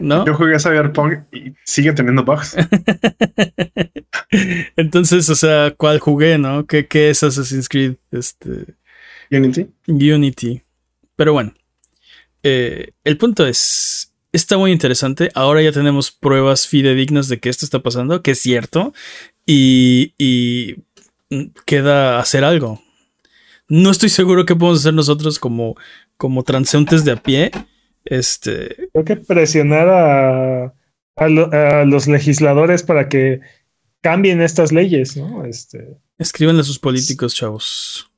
¿No? Yo jugué a Cyberpunk y sigue teniendo bugs. Entonces, o sea, ¿cuál jugué, no? ¿Qué, qué es Assassin's Creed este, Unity. Unity? Pero bueno, eh, el punto es, está muy interesante. Ahora ya tenemos pruebas fidedignas de que esto está pasando, que es cierto, y, y queda hacer algo. No estoy seguro qué podemos hacer nosotros como, como transeúntes de a pie. Este, creo que presionar a, a lo- a los legisladores para que cambien estas leyes, ¿no? Este, escríbanle a sus políticos, chavos.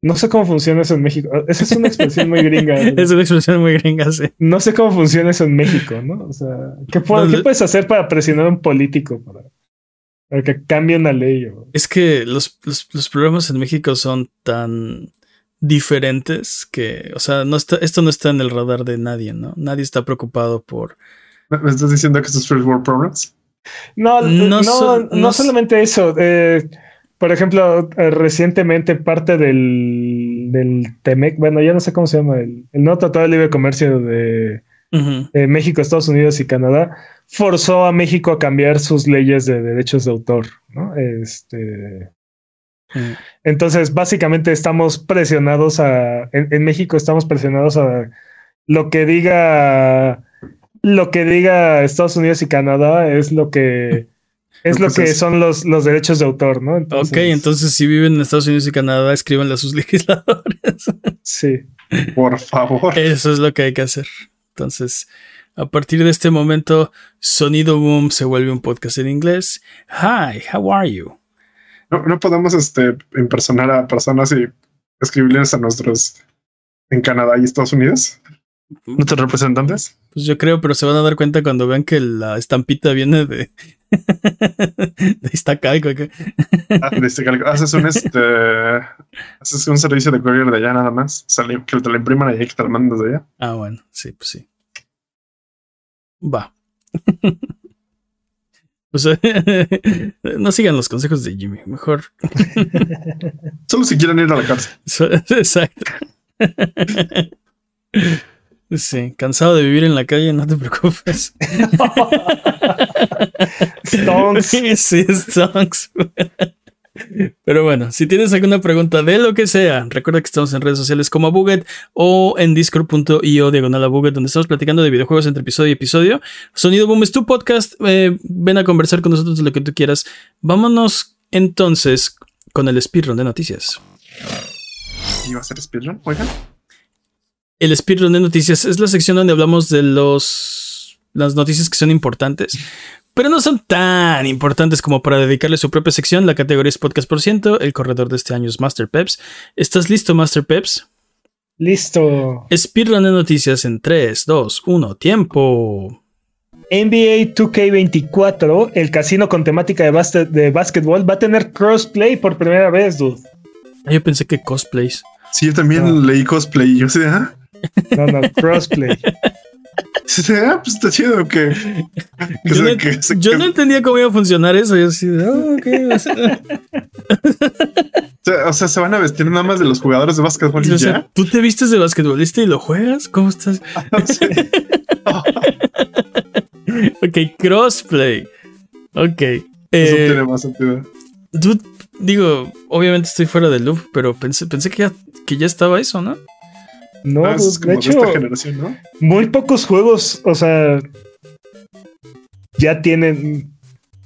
no sé cómo funciona eso en México. Esa es una expresión muy gringa. Es una expresión muy gringa, sí. No sé cómo funciona eso en México, ¿no? O sea, ¿qué, qué puedes hacer para presionar a un político para, para que cambie una ley? Es que los, los, los problemas en México son tan diferentes que, o sea, no está, esto no está en el radar de nadie, ¿no? Nadie está preocupado por... ¿Me estás diciendo que estos first world problems? No, No no, so- no, no solamente eso. eh, por ejemplo, eh, recientemente parte del, del TEMEC, bueno, ya no sé cómo se llama, el, el nuevo Tratado de Libre Comercio de, de México, Estados Unidos y Canadá, forzó a México a cambiar sus leyes de derechos de autor, ¿no? Este. Entonces, básicamente estamos presionados a. En, en México estamos presionados a lo que diga. Lo que diga Estados Unidos y Canadá es lo que. Es lo que Entonces- son los, los derechos de autor, ¿no? ok, entonces si viven en Estados Unidos y Canadá, escríbanle a sus legisladores. Sí. Por favor. Eso es lo que hay que hacer. Entonces, a partir de este momento, Sonido Boom se vuelve un podcast en inglés. Hi, how are you? No, no podemos este, impersonar a personas y escribirles a nuestros en Canadá y Estados Unidos. Nuestros representantes. Pues yo creo, pero se van a dar cuenta cuando vean que la estampita viene de. de Iztacalco. Ah, de cal- haces un este haces un servicio de courier de allá nada más. Que te lo impriman allá y que te lo manden desde allá. Ah, bueno, sí, pues sí. Va. O sea, no sigan los consejos de Jimmy, mejor. Solo si quieren ir a la cárcel. Exacto. Sí, cansado de vivir en la calle, no te preocupes. Stonks. Sí, stonks. Pero bueno, si tienes alguna pregunta de lo que sea, recuerda que estamos en redes sociales como Buget o en discord.io diagonal a Buget, donde estamos platicando de videojuegos entre episodio y episodio. Sonido Boom es tu podcast. eh, ven a conversar con nosotros de lo que tú quieras. Vámonos entonces con el speedrun de noticias. ¿Y va a ser speedrun? Oigan. El speedrun de noticias es la sección donde hablamos de los las noticias que son importantes, pero no son tan importantes como para dedicarle su propia sección. La categoría es podcast por ciento. El corredor de este año es Master Peps. ¿Estás listo, Master Peps? Listo. Speedrun de noticias en 3, 2, 1, tiempo. NBA 2K24, el casino con temática de, básquet- de básquetbol, va a tener crossplay por primera vez, dude. Ah, Yo pensé que cosplays. Sí, yo también No. leí cosplay. Yo sé, ah, No, no, crossplay. ah, pues está chido que. que Yo, no, que se- yo que- no entendía cómo iba a funcionar eso. Yo así, de, ah, ok, o sea, o se van a vestir nada más de los jugadores de básquetbol y o sea, ya. ¿Tú te vistes de basquetbolista y lo juegas? ¿Cómo estás? Sí. Ok, crossplay. Ok. Eso Eh, tiene más sentido. dude, digo, obviamente estoy fuera del loop, pero pensé, pensé que, ya, que ya estaba eso, ¿no? No, Ah, eso dude, es como de de, hecho, esta generación, ¿no? muy pocos juegos, o sea, ya tienen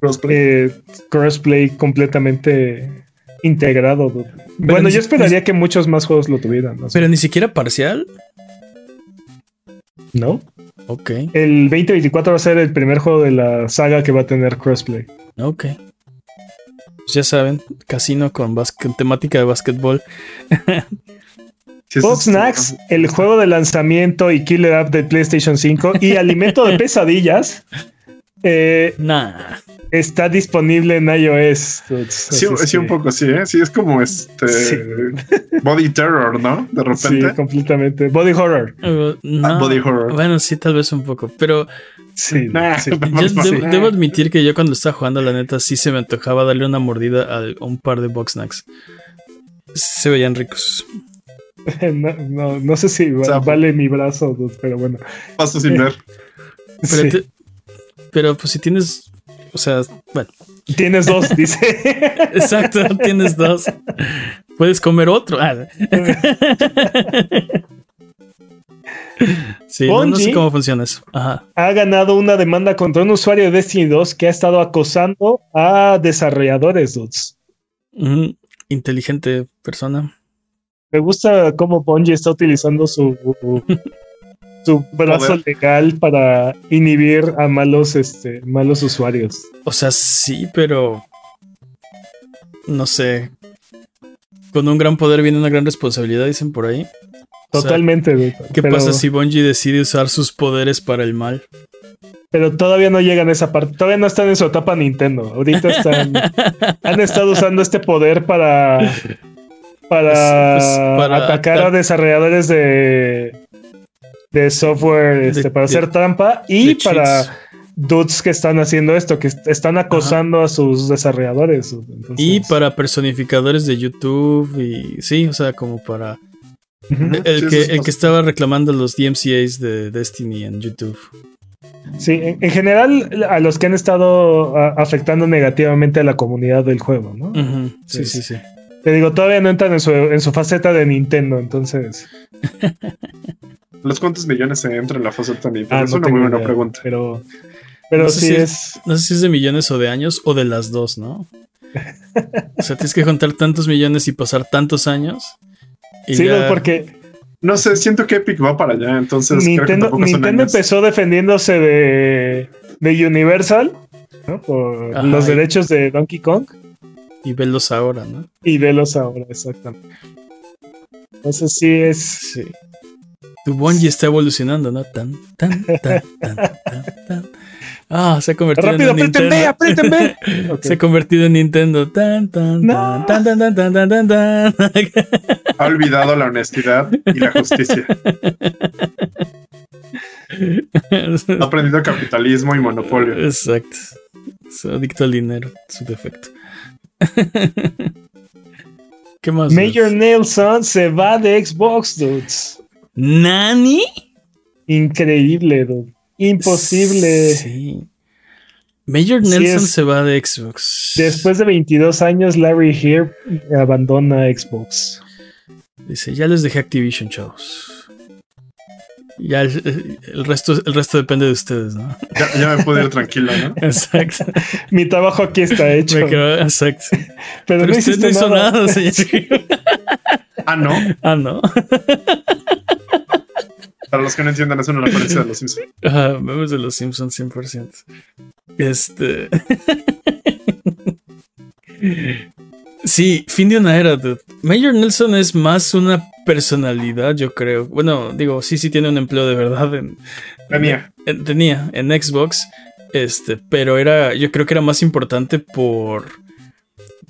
Crossplay. eh, crossplay completamente integrado. dude. Bueno, yo esperaría que muchos más juegos lo tuvieran. ¿no? Pero ni siquiera parcial. ¿No? Ok, El 2024 va a ser el primer juego de la saga que va a tener crossplay. ok. Pues ya saben, casino con, bas- con temática de básquetbol. Sí, Box es- Snacks, el juego de lanzamiento y killer app de PlayStation 5 y alimento de pesadillas, eh, Nah. está disponible en iOS. Sí, sí, un poco sí, ¿eh? Sí, es como este Sí. body terror, ¿no? De Sí, repente. completamente. Body horror. Uh, no. Ah, body horror. Bueno, sí, tal vez un poco. Pero Sí, Nah, sí. yo debo, sí. debo admitir que yo cuando estaba jugando, la neta, sí se me antojaba darle una mordida a un par de box snacks. Se veían ricos. No, no, no sé si va- sea, vale mi brazo, dude, pero bueno. Paso sin ver. Pero, Sí. te- pero pues si tienes. O sea, bueno, Tienes dos, dice. exacto, tienes dos. Puedes comer otro. Ah. Sí, no, no sé cómo funciona eso. Ajá. ha ganado una demanda contra un usuario de Destiny 2 que ha estado acosando a desarrolladores, dudes. Inteligente persona. Me gusta cómo Bungie está utilizando su, su brazo legal para inhibir a malos, este, malos usuarios. O sea, sí, pero. No sé. Con un gran poder viene una gran responsabilidad, dicen por ahí. O sea, Totalmente. dude. ¿Qué pero, pasa si Bungie decide usar sus poderes para el mal? Pero todavía no llegan a esa parte. Todavía no están en su etapa Nintendo. Ahorita están. han estado usando este poder para. Para, Pues, pues, para atacar ata- a desarrolladores de. De software este, De- para de- hacer trampa y para cheats. dudes que están haciendo esto, que est- están acosando a sus desarrolladores. Entonces, Y para personificadores de YouTube y sí, o sea, como para el Sí, que es el que estaba reclamando los DMCAs de Destiny en YouTube. Sí, en, en general, a los que han estado a- afectando negativamente a la comunidad del juego, ¿no? Sí. sí, sí. Te digo, todavía no entran en su, en su faceta de Nintendo, entonces. ¿Los cuántos millones se entra en la fase de Nintendo? Ah, es no una muy buena idea, pregunta. Pero, pero No sé sí si es. No sé si es de millones o de años o de las dos, ¿no? O sea, tienes que juntar tantos millones y pasar tantos años. Y Sí, ya- porque No sé, siento que Epic va para allá, entonces creo que Nintendo, Nintendo empezó defendiéndose de, de Universal ¿no? por Ajá, los y- derechos de Donkey Kong y velos ahora, ¿no? y velos ahora, exactamente. Entonces sí es. Sí. Tu Bungie está evolucionando, ¿no? Tan, tan, tan, tan, tan, tan. Ah, se ha convertido ¡Rápido, en Nintendo. aprieten B! Ok. Se ha convertido en Nintendo. Tan, tan, No. tan, tan, tan, tan, tan, tan, tan. Ha olvidado la honestidad y la justicia. Ha aprendido capitalismo y monopolio. Exacto. Es adicto al dinero, su defecto. ¿Qué más? Major Nelson se va de Xbox, dudes. ¿Nani? Increíble, dude. Imposible. Sí. Major Sí Nelson es- se va de Xbox. Después de 22 años, Larry Here abandona Xbox. Dice, ya les dejé Activision, chavos. Ya el, el resto, el resto depende de ustedes, ¿no? Ya, ya me puedo ir tranquilo, ¿no? Exacto. Mi trabajo aquí está hecho. Me quedo- exacto. pero, Pero no usted no hizo nada. nada, señor. Ah, no. ah, no. Para los que no entiendan, es una referencia de los Simpsons. Ah, memes de los Simpsons 100%. Este. sí, fin de una era, dude. Major Nelson es más una personalidad, yo creo. Bueno, digo, sí, sí tiene un empleo de verdad en, Tenía. en- tenía en Xbox, este, pero era, yo creo que era más importante por,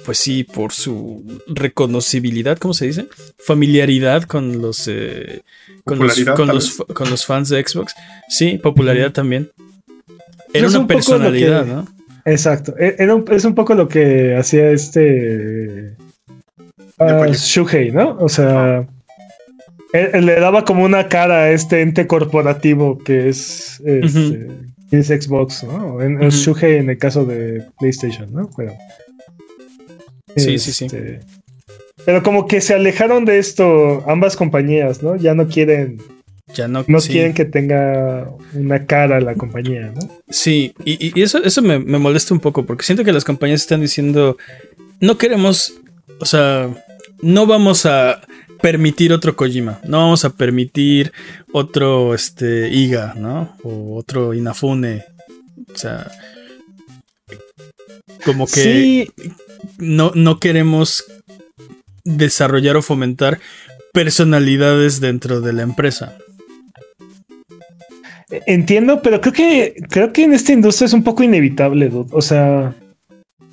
pues sí, por su reconocibilidad, ¿cómo se dice? Familiaridad con los, eh, con los, con los, fa- con los fans de Xbox. Sí, popularidad también. Era Es una un personalidad, que- ¿no? Exacto. E- Era un- es un poco lo que hacía este. ah, Shuhei, ¿no? O sea. Él- él le daba como una cara a este ente corporativo que es, este, es Xbox, ¿no? En, en Ujú. Shuhei en el caso de PlayStation, ¿no? Pero, Sí, sí, sí. este, Pero como que se alejaron de esto ambas compañías, ¿no? Ya no quieren Ya no, No sí. quieren que tenga una cara la compañía, ¿no? Sí, y, y eso, eso me, me molesta un poco porque siento que las compañías están diciendo, no queremos, o sea, no vamos a permitir otro Kojima, no vamos a permitir otro este, Iga, ¿no? O otro Inafune. O sea, como que Sí, no, no queremos desarrollar o fomentar personalidades dentro de la empresa. entiendo, pero creo que creo que en esta industria es un poco inevitable, dude. O sea,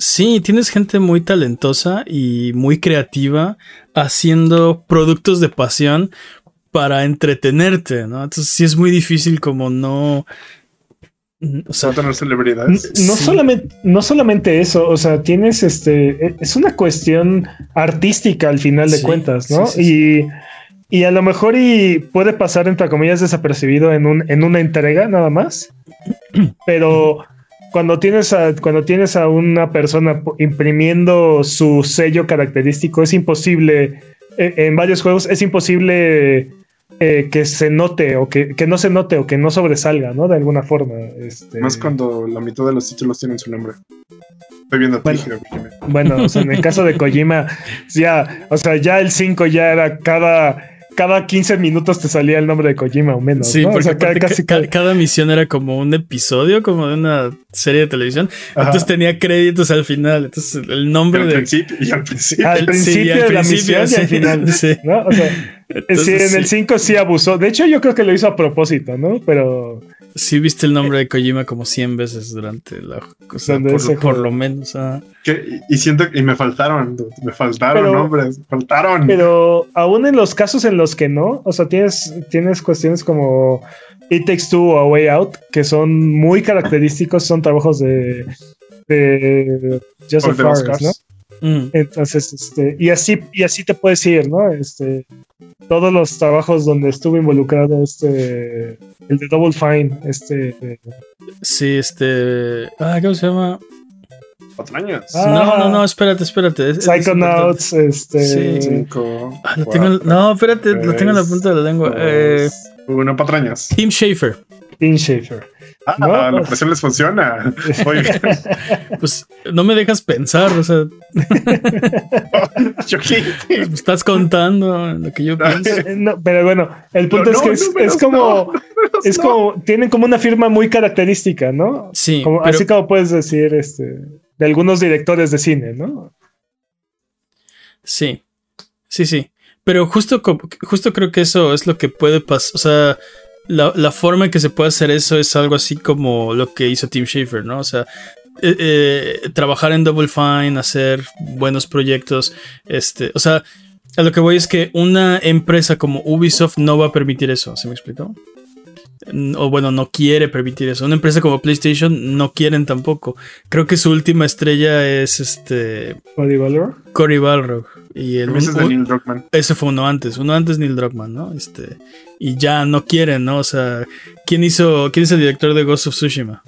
Sí, tienes gente muy talentosa y muy creativa haciendo productos de pasión para entretenerte, ¿no? Entonces sí es muy difícil como no... O sea, No tener celebridades. no Sí. solamente no solamente eso, o sea, tienes este e- es una cuestión artística al final de Sí, cuentas, ¿no? sí, sí, y y a lo mejor y puede pasar entre comillas desapercibido en un en una entrega nada más. Pero cuando tienes a, cuando tienes a una persona imprimiendo su sello característico, es imposible, eh, en varios juegos, es imposible eh, que se note o que, que no se note o que no sobresalga, ¿no? De alguna forma. Este, Más cuando la mitad de los títulos tienen su nombre. Estoy viendo a Bueno. Kojima. Bueno, o sea, en el caso de Kojima, ya, o sea, ya el 5 ya era cada, cada 15 minutos te salía el nombre de Kojima o menos. sí, ¿no? O porque sea, ca- aparte casi ca- ca- cada misión era como un episodio, como de una serie de televisión. Ajá. Entonces tenía créditos al final. Entonces el nombre al de... principio y al principio. al el- principio sí, al de la misión y al final. Sí. ¿no? O sea, Entonces, sí, en el sí. 5 sí abusó. De hecho, yo creo que lo hizo a propósito, ¿no? Pero Sí viste el nombre de Kojima como 100 veces durante la... O sea, por, por lo menos. ah. Que- y, siento y me faltaron, me faltaron Pero- nombres, faltaron. Pero aún en los casos en los que no, o sea, tienes, tienes cuestiones como It Takes Two o A Way Out, que son muy característicos, son trabajos de, de Joseph los Fares, ¿no? Mm. Entonces, este, y así, y así te puedes ir, ¿no? Este, todos los trabajos donde estuvo involucrado, este, el de Double Fine, este, Sí, este. Ah, ¿cómo se llama? Patrañas. Ah. No, no, no, espérate, espérate. es- es Psychonauts, este, Sí. Cinco. Ah, lo tengo no, espérate, lo tengo en la tres, punta de la lengua. dos, Eh, Uno, patrañas. Tim Schafer. Tim Schafer. Ah, No. la presión les funciona. Muy bien. Pues no me dejas pensar, o sea, me estás contando lo que yo pienso. No, pero bueno, el punto No, es que no, es, como, no, es no. como, tienen como una firma muy característica, ¿no? Sí, Como- pero, así como puedes decir, este, de algunos directores de cine, ¿no? sí, sí, sí. Pero justo, justo creo que eso es lo que puede pasar. O sea, la, la forma en que se puede hacer eso es algo así como lo que hizo Tim Schafer, ¿no? O sea, eh, eh, trabajar en Double Fine, hacer buenos proyectos. Este, o sea, a lo que voy es que una empresa como Ubisoft no va a permitir eso. ¿Se me explicó? O bueno, no quiere permitir eso. Una empresa como PlayStation no quieren tampoco. Creo que su última estrella es este Body Valor. Cory Balrog. Y el, Ese es de un- Neil Druckmann. ese fue uno antes, uno antes Neil Druckmann, ¿no? Este, y ya no quieren, ¿no? O sea, ¿quién hizo, quién es el director de Ghost of Tsushima?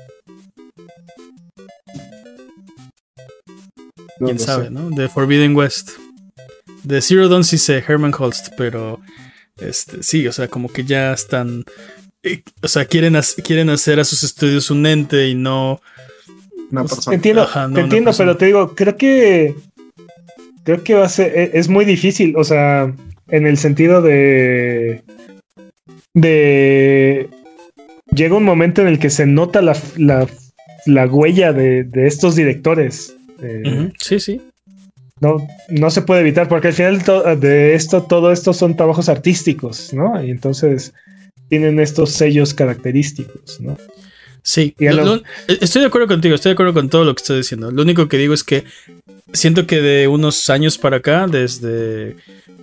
No quién lo sabe, sé. ¿no? De Forbidden West. De Zero Dawn sí sé, Herman Holst, pero este, sí, o sea, como que ya están, o sea, quieren, quieren hacer a sus estudios un ente y no, Una Pues, persona. Entiendo, Ajá, no, te una entiendo, persona. pero te digo, creo que creo que va a ser, e- es muy difícil, o sea, en el sentido de de llega un momento en el que se nota la, la, la huella de, de estos directores. Eh, sí, sí, no, no se puede evitar, porque al final de esto, todo esto son trabajos artísticos, ¿no? Y entonces tienen estos sellos característicos, ¿no? Sí, lo- lo- estoy de acuerdo contigo, estoy de acuerdo con todo lo que estás diciendo. Lo único que digo es que siento que de unos años para acá, desde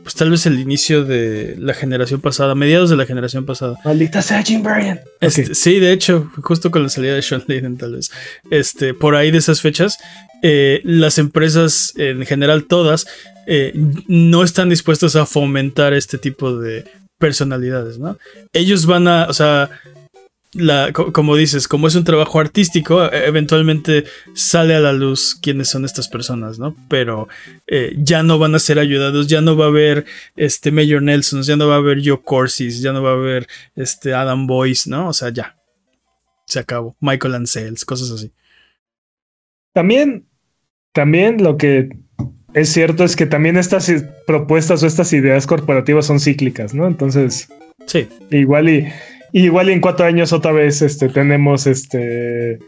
pues tal vez el inicio de la generación pasada, mediados de la generación pasada. Maldita sea Jim Bryan. Este. Sí, de hecho, justo con la salida de Sean Layden, tal vez. Este, por ahí de esas fechas, eh, las empresas, en general todas, eh, no están dispuestas a fomentar este tipo de personalidades, ¿no? Ellos van a, o sea, la, como dices, como es un trabajo artístico, e, eventualmente sale a la luz quiénes son estas personas, ¿no? Pero eh, ya no van a ser ayudados, ya no va a haber este Mayor Nelson, ya no va a haber Joe Corsis, ya no va a haber este Adam Boyce, ¿no? O sea, ya. Se acabó. Michael Ansels, cosas así. También, también lo que es cierto es que también estas propuestas o estas ideas corporativas son cíclicas, ¿no? Entonces, sí. Igual y igual en cuatro años otra vez este, tenemos este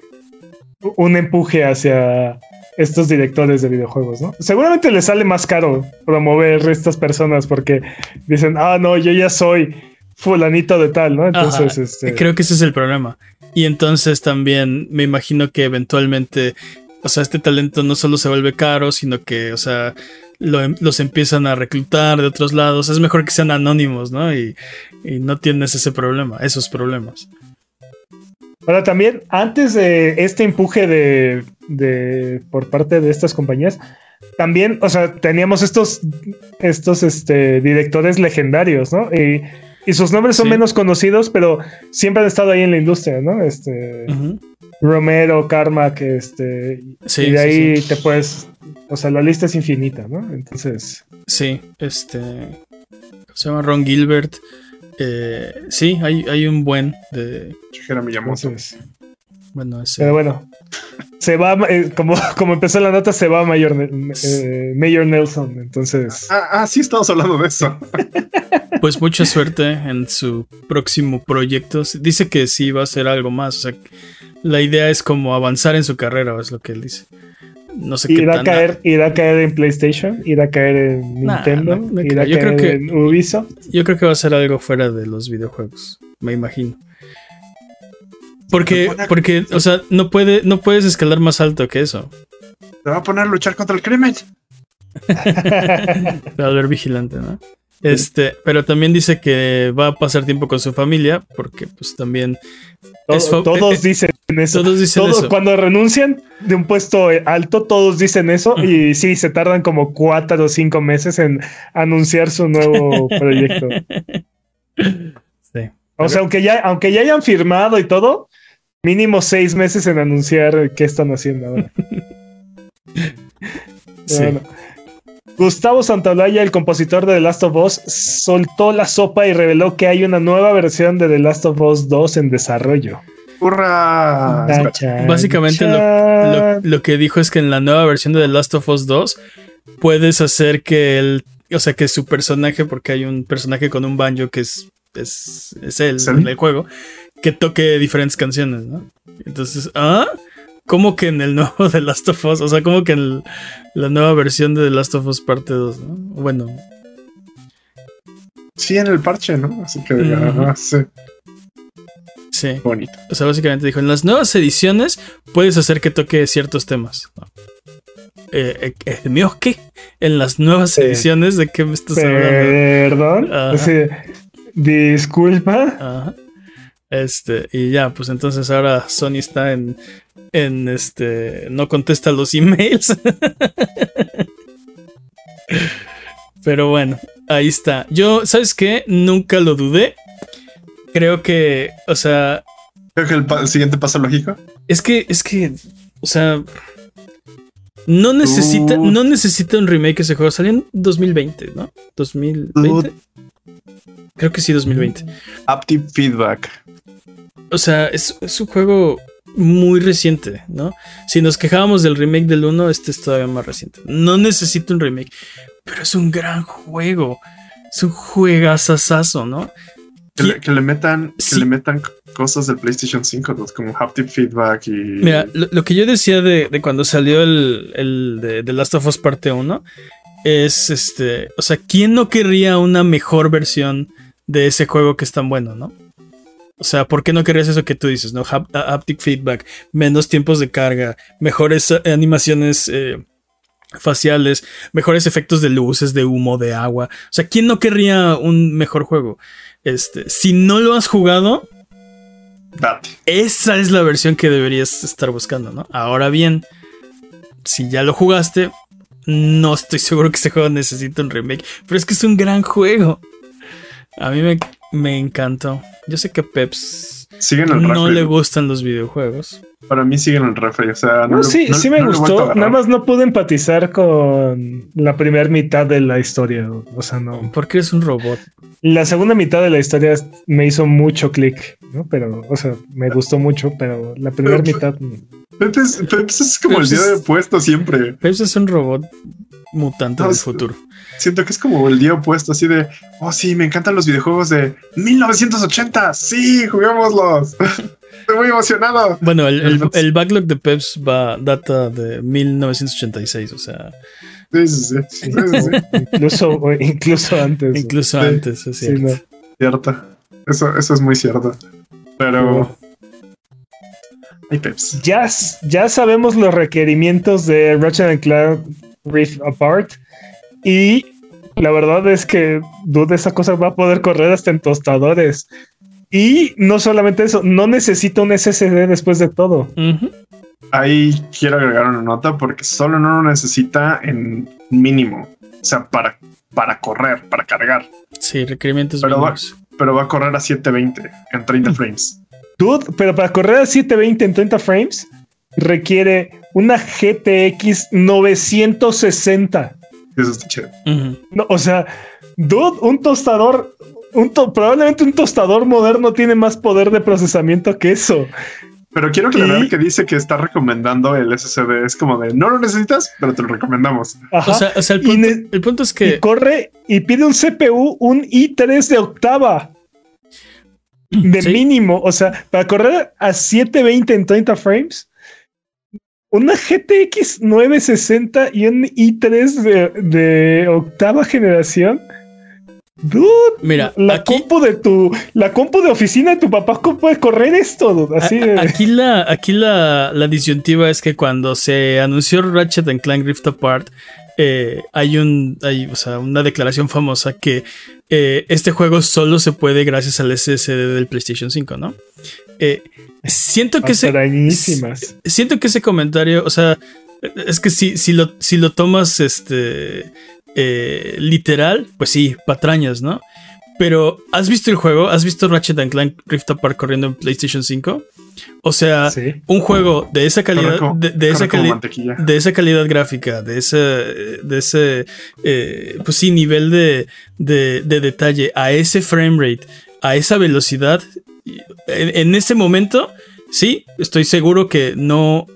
un empuje hacia estos directores de videojuegos, ¿no? Seguramente les sale más caro promover estas personas porque dicen, ah, no, yo ya soy fulanito de tal, ¿no? Entonces, este... creo que ese es el problema. Y entonces también me imagino que eventualmente, o sea, este talento no solo se vuelve caro, sino que, o sea, Em, los empiezan a reclutar de otros lados. Es mejor que sean anónimos, ¿no? Y, no tienes ese problema, esos problemas. Ahora también, antes de este empuje de, por parte de estas compañías, también, o sea, teníamos estos, estos este, directores legendarios, ¿no? Y, sus nombres son menos conocidos, pero siempre han estado ahí en la industria, ¿no? Este, Romero, Karma, que este, y de ahí te puedes o sea, la lista es infinita, ¿no? Entonces. Sí, este. Se llama Ron Gilbert. Eh, sí, hay, hay, un buen de. Miyamoto. bueno, ese. Pero bueno. Se va, eh, como, como empezó la nota, se va Mayor, eh, Mayor Nelson. Entonces. Ah, ah, sí, estamos hablando de eso. pues mucha suerte en su próximo proyecto. Dice que sí va a ser algo más. O sea, la idea es como avanzar en su carrera, es lo que él dice. No sé irá qué a caer, irá a caer en PlayStation, irá a caer en Nintendo, irá a yo caer creo que, en Ubisoft. Yo creo que va a ser algo fuera de los videojuegos, me imagino. Porque, porque, o sea, no puede, no puedes escalar más alto que eso. Te va a poner a luchar contra el crimen. va a ver vigilante, ¿no? Este, pero también dice que va a pasar tiempo con su familia, porque pues también todos eh, dicen eso. Todos dicen eso. Cuando renuncian de un puesto alto, todos dicen eso. Y sí, se tardan como cuatro o cinco meses en anunciar su nuevo proyecto. Sí. O sea, aunque ya, aunque ya hayan firmado y todo, mínimo seis meses en anunciar qué están haciendo ahora. Sí. Gustavo Santaolalla, el compositor de The Last of Us, soltó la sopa y reveló que hay una nueva versión de The Last of Us 2 en desarrollo. ¡Hurra! Básicamente lo, que dijo es que en la nueva versión de The Last of Us 2 puedes hacer que el, o sea, que su personaje, porque hay un personaje con un banjo que es, es, es él en el juego, que toque diferentes canciones, ¿no? Entonces, ¿ah? Como que en el nuevo The Last of Us, o sea, como que en la nueva versión de The Last of Us parte 2, ¿no? Bueno. Sí, en el parche, ¿no? Así que, sí. Sí. Bonito. O sea, básicamente dijo, en las nuevas ediciones puedes hacer que toque ciertos temas. Eh, eh, eh mío qué? En las nuevas ediciones, ¿de qué me estás hablando? Perdón. Disculpa. Ajá. Este, y ya, pues entonces ahora Sony está en en este no contesta los emails. Pero bueno, ahí está. Yo, ¿sabes qué? Nunca lo dudé. Creo que, o sea, creo que el, siguiente paso lógico. Es que es que, o sea, no necesita no necesita un remake ese juego. Salió en 2020, ¿no? 2020. Creo que sí 2020. Aptive feedback. O sea, es, es un juego muy reciente, ¿no? Si nos quejábamos del remake del 1, este es todavía más reciente. No necesito un remake, pero es un gran juego. Es un juegazazazo, ¿no? Que le, metan, que le metan cosas del PlayStation 5, como haptic feedback y. Mira, lo, que yo decía de, cuando salió el, el de, Last of Us Parte 1 es este. O sea, ¿quién no querría una mejor versión de ese juego que es tan bueno, no? O sea, ¿por qué no querías eso que tú dices, no? Haptic feedback, menos tiempos de carga, mejores eh, animaciones eh, faciales, mejores efectos de luces, de humo, de agua. O sea, ¿quién no querría un mejor juego? Este, si no lo has jugado, Date. esa es la versión que deberías estar buscando, ¿no? Ahora bien, si ya lo jugaste, no estoy seguro que este juego necesite un remake, pero es que es un gran juego. A mí me Me encantó. Yo sé que Peps Siguen el no le gustan los videojuegos. Para mí siguen el refri. O sea, No, sí, no- sí me no gustó. Nada más no pude empatizar con la primera mitad de la historia. O sea, no. Porque eres un robot. La segunda mitad de la historia me hizo mucho clic, ¿no? Pero, o sea, me gustó mucho, pero la primera mitad. Pepe es, Pepe es como el día es- de opuesto siempre. Peps es un robot mutante No, del futuro. Siento que es como el día opuesto, así de, oh sí, me encantan los videojuegos de 1980. Sí, juguémoslos. Estoy muy emocionado. Bueno, el, el- el backlog de Peps va data de 1986, o sea, Sí, sí, sí. Incluso, incluso antes. incluso Sí. antes, es Sí, cierto. no. Cierto. Eso, eso es muy cierto. Pero. Ay, Peps. Ya, ya sabemos los requerimientos de Ratchet and Clank Rift Apart. Y la verdad es que dude, esa cosa va a poder correr hasta en tostadores. Y no solamente eso, no necesita un SSD después de todo. Ahí quiero agregar una nota porque solo no lo necesita en mínimo. O sea, para, para correr, para cargar. Sí, requerimientos Pero va-. Pero va a correr a 720 en 30 frames. Dude, pero para correr a 720 en 30 frames requiere una GTX 960. Eso está chido. Ujú. No, o sea, dude, un tostador, un to- probablemente un tostador moderno tiene más poder de procesamiento que eso. Pero quiero aclarar Y- que dice que está recomendando el SSD. Es como de no lo necesitas, pero te lo recomendamos. Ajá. O sea, o sea, el, punto, ne- el punto es y que corre y pide un CPU, un i3 de octava de Sí. mínimo. O sea, para correr a 720 en 30 frames, una GTX 960 y un i3 de, de octava generación. Dude, Mira, la aquí, compu de tu, la compu de oficina de tu papá ¿cómo puede correr esto, dude? así a- aquí la, aquí la, la disyuntiva es que cuando se anunció Ratchet and Clank Rift Apart, eh, hay un, hay, o sea, una declaración famosa que eh, este juego solo se puede gracias al SSD del PlayStation 5, ¿no? Eh, siento que se, Extrañísimas. siento que ese comentario, o sea, es que si, si, lo, si lo tomas este, eh, literal, pues sí, patrañas, ¿no? Pero, ¿has visto el juego? ¿Has visto Ratchet and Clank Rift Apart corriendo en PlayStation 5? O sea, Sí. un juego de esa calidad, como- de, de esa cali- de esa calidad gráfica, de ese, de ese eh, pues sí, nivel de, de, de detalle, a ese frame rate, a esa velocidad, en, en ese momento, sí, estoy seguro que no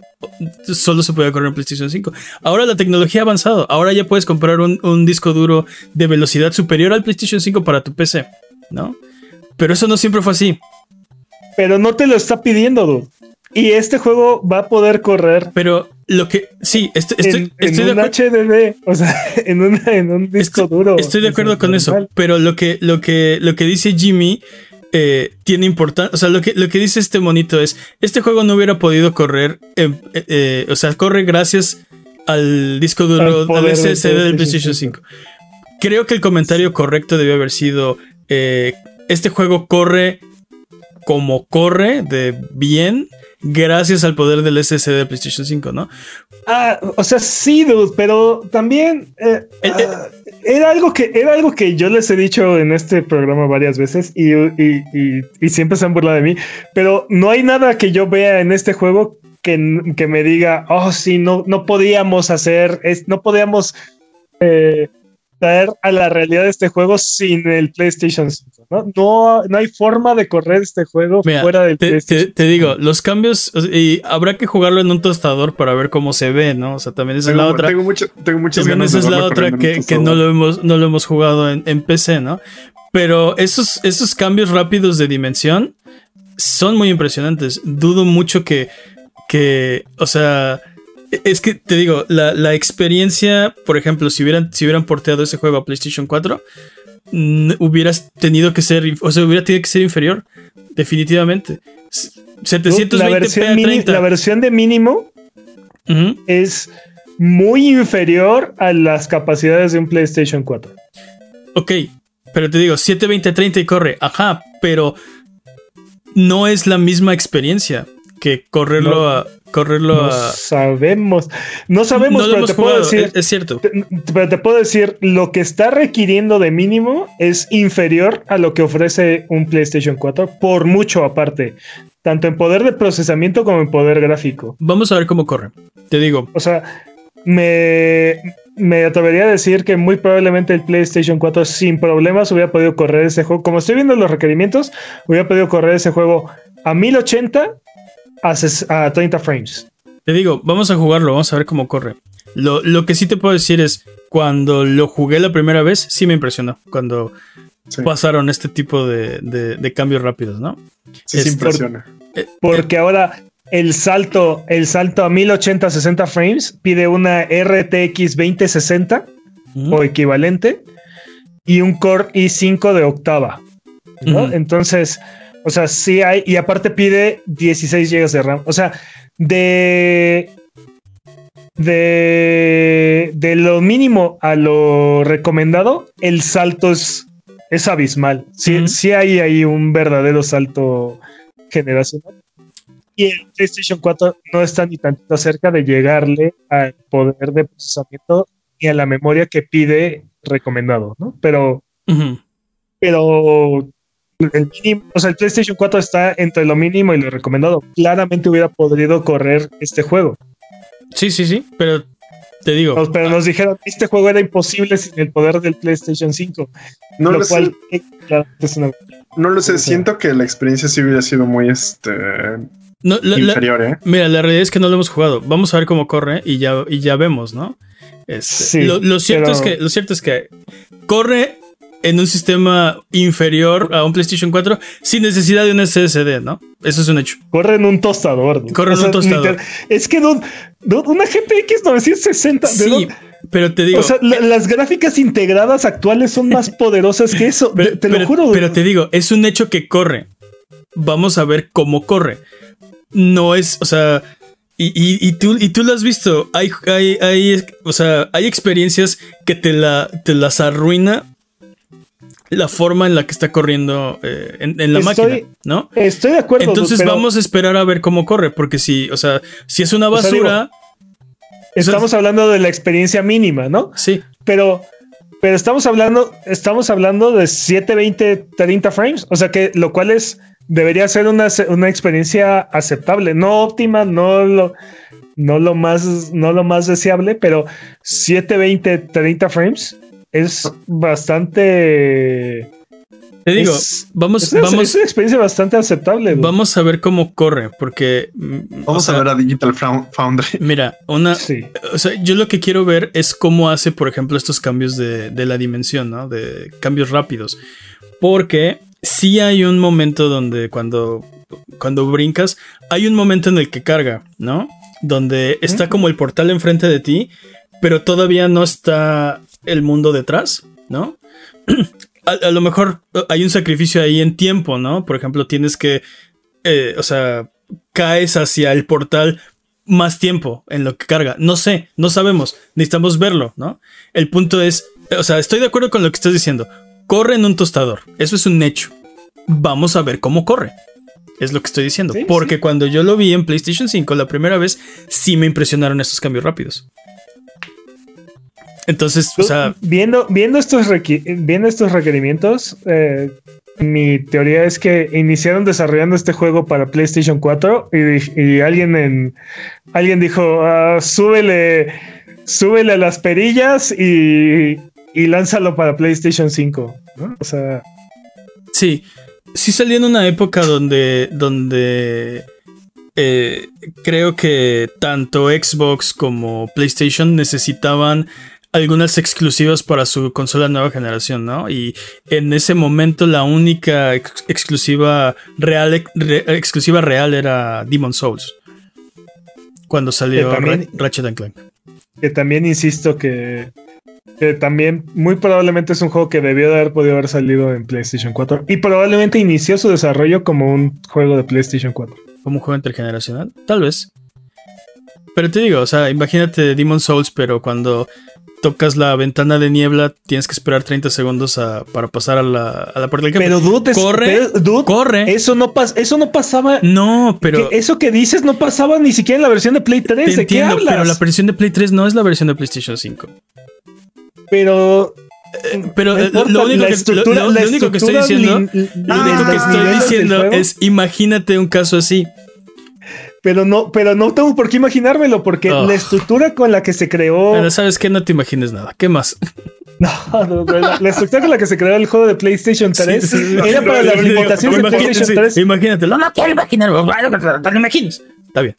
solo se puede correr en PlayStation 5. Ahora la tecnología ha avanzado, ahora ya puedes comprar un, un disco duro de velocidad superior al PlayStation 5 para tu PC, ¿no? Pero eso no siempre fue así. Pero no te lo está pidiendo, dude. Y este juego va a poder correr Pero lo que, sí, est- estoy, en, estoy en de un acuerdo. HDD, o sea, en, una- en un disco Estoy- duro. Estoy de acuerdo con eso, pero lo que, lo que, lo que dice Jimmy eh, tiene importancia. O sea, lo que, lo que dice este monito es: este juego no hubiera podido correr, eh, eh, o sea, corre gracias al disco duro, Al al SSD del PlayStation PlayStation 5. Creo que el comentario correcto debió haber sido: este juego corre como corre de bien. Gracias al poder del SSD de PlayStation 5, ¿no? Ah, o sea, sí, dude, pero también eh, El- ah, era algo que era algo que yo les he dicho en este programa varias veces y, y- y- y siempre se han burlado de mí, pero no hay nada que yo vea en este juego que, que me diga, oh, sí, no, no podíamos hacer, es, no podíamos eh, traer a la realidad de este juego sin el PlayStation 5, ¿no? No, no hay forma de correr este juego Mira, fuera del te, PlayStation te- te digo, los cambios, y habrá que jugarlo en un tostador para ver cómo se ve, ¿no? O sea, también esa es la otra. tengo, mucho- tengo muchas También ganas esa es de la verlo otra que, que no lo hemos, no lo hemos jugado en, en PC, ¿no? Pero esos, esos cambios rápidos de dimensión son muy impresionantes. Dudo mucho que, que o sea, es que te digo, la, la experiencia, por ejemplo, si hubieran, si hubieran porteado ese juego a PlayStation 4, mm, hubieras tenido que ser, o sea, hubiera tenido que ser inferior, definitivamente. S- 720p la a versión, mini- 30. la versión de mínimo es muy inferior a las capacidades de un PlayStation 4. Ok, pero te digo, 720 30 y corre, ajá, pero no es la misma experiencia que correrlo No. a. Correrlo No a. sabemos. No sabemos, no pero te puedo decir. es, es cierto. te- Pero te puedo decir, lo que está requiriendo de mínimo es inferior a lo que ofrece un PlayStation 4, por mucho aparte, tanto en poder de procesamiento como en poder gráfico. Vamos a ver cómo corre. Te digo, O sea, me, me atrevería a decir que muy probablemente el PlayStation 4 sin problemas hubiera podido correr ese juego. Como estoy viendo los requerimientos, hubiera podido correr ese juego a 1080 a, a 30 frames. te digo, vamos a jugarlo, vamos a ver cómo corre. Lo, lo que sí te puedo decir es, cuando lo jugué la primera vez, sí me impresionó. Cuando Sí, pasaron este tipo de, de- de cambios rápidos, ¿no? sí se es impresiona. Porque ahora el salto, el salto a 1080 60 frames pide una RTX 2060 Ujú. o equivalente y un Core i5 de octava. Entonces, o sea, sí hay, y aparte pide 16 GB de RAM. O sea, de. De, de lo mínimo a lo recomendado, el salto es, es abismal. Sí, sí hay ahí un verdadero salto generacional. Y el PlayStation 4 no está ni tantito cerca de llegarle al poder de procesamiento ni a la memoria que pide recomendado, ¿no? Pero pero el mínimo, o sea, el PlayStation 4 está entre lo mínimo y lo recomendado. Claramente hubiera podido correr este juego. Sí, sí, sí, pero te digo, pero nos dijeron que este juego era imposible sin el poder del PlayStation 5. No lo lo cual sé, claramente es una. no lo sé. o sea- Siento que la experiencia sí hubiera sido muy este, no, la- la- inferior, ¿eh? mira, la realidad es que no lo hemos jugado. Vamos a ver cómo corre y ya, y ya vemos, ¿no? Este, Sí, lo, lo cierto pero- es que, lo cierto es que corre en un sistema inferior a un PlayStation 4 sin necesidad de un SSD, ¿no? Eso es un hecho. Corre en un tostador. ¿no? Corre en un tostador. Es que una GTX 960. ¿de Sí, pero te digo, o sea, la- las gráficas integradas actuales son más poderosas que eso. pero, te, te pero- lo juro. pero te digo, es un hecho que corre. Vamos a ver cómo corre. No es, o sea, y, y- y tú, y tú lo has visto. Hay, hay, hay, o sea, hay experiencias que te, la, te las arruina la forma en la que está corriendo eh, en, en la Estoy- máquina, ¿no? Estoy de acuerdo. Entonces pero vamos a esperar a ver cómo corre, porque si, o sea, si es una O sea, basura, Estamos hablando de la experiencia mínima, ¿no? sí, pero pero estamos hablando estamos hablando de 720 30 frames o sea que lo cual es debería ser una, una experiencia aceptable no óptima no lo no lo más no lo más deseable pero 720 30 frames es bastante te digo, es- vamos, es, una- vamos, es una experiencia bastante aceptable vamos a ver cómo corre, porque mm, Vamos o sea, a ver a Digital Foundry. Mira, una, sí o sea, yo lo que quiero ver es cómo hace, por ejemplo, estos cambios de, de la dimensión, ¿no? De cambios rápidos. Porque sí hay un momento donde cuando, cuando brincas, hay un momento en el que carga, ¿no? Donde está como el portal enfrente de ti, pero todavía no está el mundo detrás, ¿no? A, a lo mejor hay un sacrificio ahí en tiempo, ¿no? Por ejemplo, tienes que, eh, o sea, caes hacia el portal más tiempo en lo que carga. No sé, no sabemos, necesitamos verlo, ¿no? El punto es, o sea, estoy de acuerdo con lo que estás diciendo. Corre en un tostador, eso es un hecho. Vamos a ver cómo corre. Es lo que estoy diciendo. Sí, Porque cuando yo lo vi en PlayStation 5 la primera vez, sí me impresionaron estos cambios rápidos. Entonces, o sea, viendo, viendo, estos requi- viendo estos requerimientos, eh, mi teoría es que iniciaron desarrollando este juego para PlayStation 4 y, alguien en alguien dijo "Ah, súbele, súbele a las perillas y, y lánzalo para PlayStation 5. ¿no? O sea, Sí, sí salió en una época donde, donde eh, creo que tanto Xbox como PlayStation necesitaban algunas exclusivas para su consola nueva generación, ¿no? Y en ese momento la única ex- exclusiva real, re- exclusiva real era Demon Souls. Cuando salió también- Ratchet and Clank. que también insisto que, que también muy probablemente es un juego que debió de haber podido haber salido en PlayStation 4 y probablemente inició su desarrollo como un juego de PlayStation 4. como un juego intergeneracional, tal vez. Pero te digo, o sea, imagínate Demon Souls, pero cuando tocas la ventana de niebla, tienes que esperar 30 segundos a- para pasar a la, a la puerta del jefe. Pero dude, es- corre, pero, dude, corre. Eso no pas- eso no pasaba. no, pero que eso que dices no pasaba ni siquiera en la versión de Play 3. te ¿De qué entiendo, hablas? pero la versión de Play 3 no es la versión de PlayStation 5. Pero Pero no eh, importa, lo único, que, estructura- lo- lo la único que estoy diciendo, lo único que estoy diciendo es imagínate un caso así. Pero no, pero no tengo por qué imaginármelo, porque Oh. la estructura con la que se creó. Pero sabes que no te imagines nada. ¿Qué más? No, no, no, la, la estructura con la que se creó el juego de PlayStation 3 Sí, sí, sí. era para las limitaciones de imagínate, PlayStation sí, 3, Imagínatelo. No quiero imaginarlo. No lo imagines. Está bien.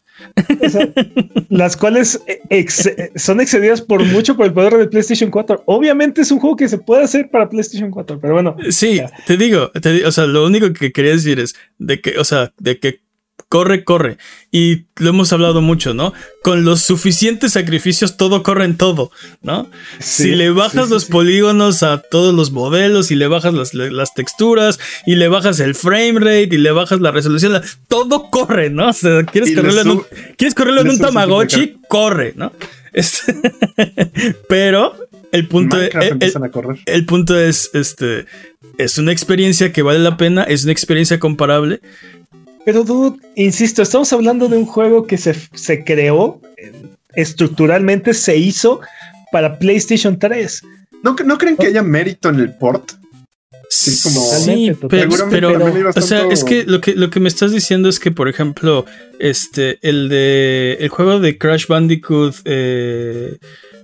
las cuales ex- son excedidas por mucho por el poder de PlayStation 4. Obviamente es un juego que se puede hacer para PlayStation 4, pero bueno, Sí, Ya. te digo, te o sea, lo único que quería decir es de que, o sea, de que corre, corre. Y lo hemos hablado mucho, ¿no? Con los suficientes sacrificios todo corre en todo, ¿no? Sí, si le bajas sí, los sí. polígonos a todos los modelos y le bajas las, las texturas y le bajas el frame rate y le bajas la resolución, la- todo corre, ¿no? O sea, quieres Y correrlo en un, quieres correrlo en un Tamagotchi, corre, ¿no? Pero el punto es, el punto es, este, es una experiencia que vale la pena, es una experiencia comparable. Pero, dude, insisto, estamos hablando de un juego que se, se creó eh, estructuralmente, se hizo para PlayStation 3. ¿No, ¿No creen que haya mérito en el port? Sí, como- Sí, pero, pero- o sea, es que lo que lo que me estás diciendo es que, por ejemplo, este, el de el juego de Crash Bandicoot eh,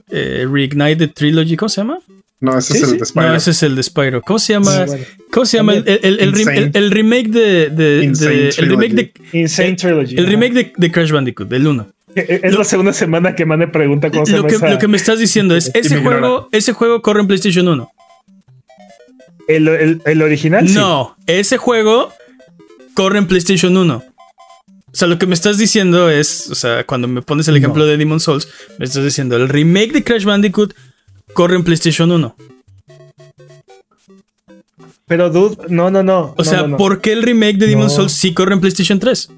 eh, Reignited Trilogy, ¿cómo se llama? No, ese Sí, es el de Spyro. No, ese es el de Spyro. ¿Cómo se llama? Sí, bueno. ¿Cómo se llama el, el- el- el el- el remake de, de- el remake de Insane el- Trilogy. el remake de, de Crash Bandicoot, del 1? Eh, Es la segunda semana que Mane pregunta cómo se Lo que, lo que me estás diciendo es, ese juego, ese juego corre en PlayStation 1. el, el- el original. sí. No, ese juego corre en PlayStation 1. O sea, lo que me estás diciendo es, o sea, cuando me pones el ejemplo No. de Demon Souls, me estás diciendo, el remake de Crash Bandicoot corre en PlayStation 1. Pero, dude, no, no, no. O no, sea, no, no. ¿por qué el remake de Demon No. Souls sí corre en PlayStation 3?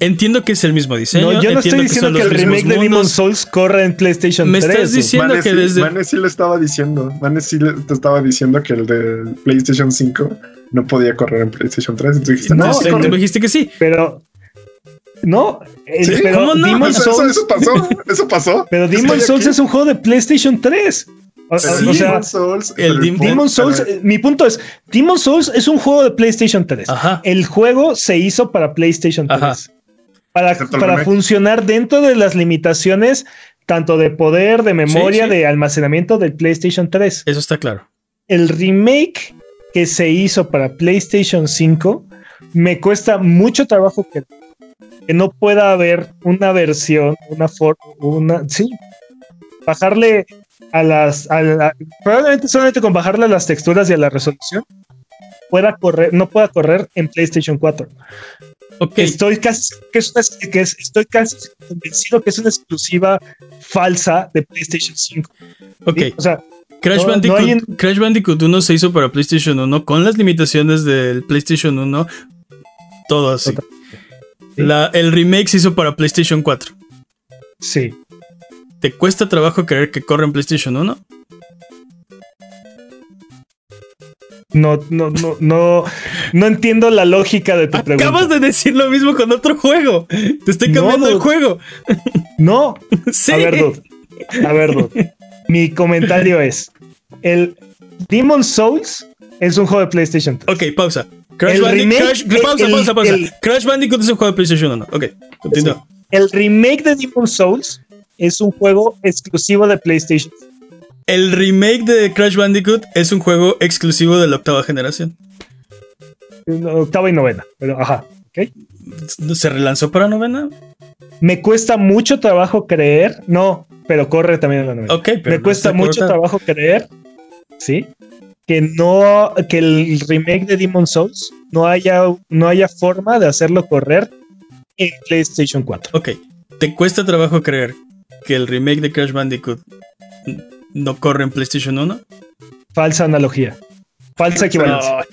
Entiendo que es el mismo diseño. No, yo no estoy entiendo diciendo que, el remake de Demon mundos. Souls corre en PlayStation Me 3. estás dude. diciendo que sí, desde. Vane sí le estaba diciendo. Vane sí le, te estaba diciendo que el de PlayStation 5 no podía correr en PlayStation 3. Entonces dijiste, No, no, sí tú me dijiste que sí. Pero. No, ¿Sí? pero ¿Cómo no? Demon Eso, Souls. eso pasó. Eso pasó. Pero Demon Souls aquí. es un juego de PlayStation 3. O, sea, Demon Souls, el Demon Souls, eh, mi punto es, Demon Souls es un juego de PlayStation 3. Ajá. El juego se hizo para PlayStation 3. Ajá. Para, funcionar dentro de las limitaciones tanto de poder, de memoria, sí. de almacenamiento del PlayStation 3. Eso está claro. El remake que se hizo para PlayStation 5 me cuesta mucho trabajo que, que no pueda haber una versión, una forma, una, sí, bajarle a las, a la- probablemente solamente con bajarle a las texturas y a la resolución pueda correr, no pueda correr en PlayStation 4. Ok. Estoy casi, que es una- que es- estoy casi convencido que es una exclusiva falsa de PlayStation 5. Ok. ¿sí? O sea, Crash, No, no Bandicoot, hay en- Crash Bandicoot 1 se hizo para PlayStation 1 con las limitaciones del PlayStation 1. Todo así. Total. Sí. La, el remake se hizo para PlayStation 4. sí. ¿Te cuesta trabajo creer que corre en PlayStation 1? No, no, no, no, no entiendo la lógica de tu pregunta. Acabas de decir lo mismo con otro juego. Te estoy No, cambiando el juego. No, Sí. a ver, dude. A ver, dude. Mi comentario es: el Demon Souls es un juego de PlayStation 3. Ok, pausa. Crash Bandicoot. remake, Crash- pausa, el- pausa, pausa. el- Crash Bandicoot es un juego de PlayStation 1. Ok, continúa. El remake de Demon Souls es un juego exclusivo de PlayStation. El remake de Crash Bandicoot es un juego exclusivo de la octava generación. Octava y novena, pero ajá. ¿ok? ¿Se relanzó para novena? Me cuesta mucho trabajo creer, no, pero corre también en la novena. Ok, pero Me cuesta mucho trabajo creer, ¿sí? Que no, que el remake de Demon Souls no haya, no haya forma de hacerlo correr en PlayStation 4. Ok, ¿te cuesta trabajo creer que el remake de Crash Bandicoot no corre en PlayStation 1? Falsa analogía. Falsa equivalencia.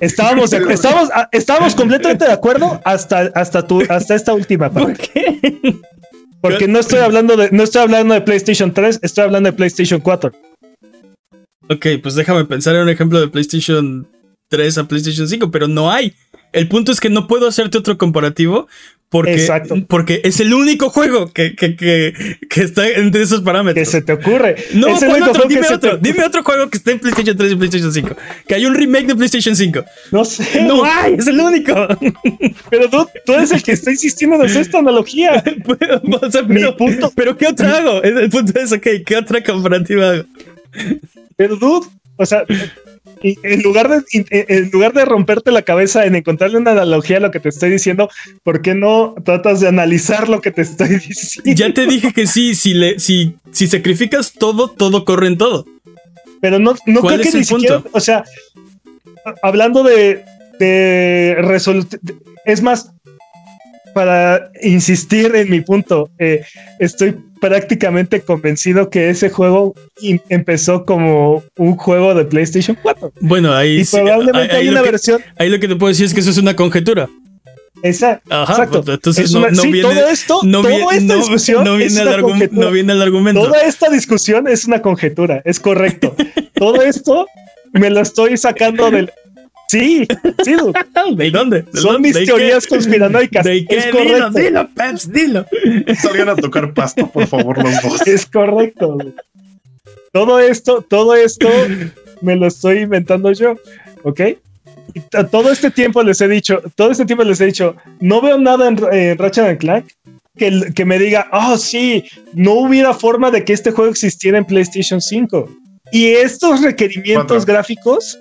Estábamos, estábamos, ah, estábamos completamente de acuerdo hasta, hasta, tu, hasta esta última ¿Por parte. qué? Porque no estoy hablando de, no estoy hablando de PlayStation 3, estoy hablando de PlayStation 4. Ok, pues déjame pensar en un ejemplo de PlayStation 3 a PlayStation 5, pero no hay. El punto es que no puedo hacerte otro comparativo porque, porque es el único juego que, que, que, que, está entre esos parámetros. Que se te ocurre. No, otro? Dime otro. Dime otro juego que esté en PlayStation 3 y PlayStation 5. Que hay un remake de PlayStation 5. No sé. No hay, es el único. Pero tú, tú eres el que está insistiendo en hacer esta analogía. o sea, pero, punto. Pero ¿qué otro hago? El punto es, ok, ¿qué otra comparativa hago? Pero dude, o sea, en lugar, de, en lugar de romperte la cabeza en encontrarle una analogía a lo que te estoy diciendo, ¿por qué no tratas de analizar lo que te estoy diciendo? Ya te dije que sí, si, le, si, si sacrificas todo, todo corre en todo. Pero no, no creo que ni siquiera, o sea, hablando de, de es más, para insistir en mi punto, eh, estoy prácticamente convencido que ese juego empezó como un juego de PlayStation 4. Bueno, ahí, probablemente hay una versión. Ahí lo que te puedo decir es que eso es una conjetura. Exacto. exacto. Pues, entonces no, viene, todo esto, no toda esta discusión no viene, no viene el argumento. Toda esta discusión es una conjetura, es correcto. todo esto me lo estoy sacando del, Sí, sí, ¿De dónde? Son mis teorías conspiranoicas. ¿De qué? Es correcto. Dilo, dilo, Peps, dilo. Salgan a tocar pasto, por favor, los dos. Es correcto. Todo esto, todo esto me lo estoy inventando yo, ¿ok? Y todo este tiempo les he dicho, todo este tiempo les he dicho, no veo nada en, en Ratchet Clank que, que me diga, oh, sí, no hubiera forma de que este juego existiera en PlayStation 5. Y estos requerimientos gráficos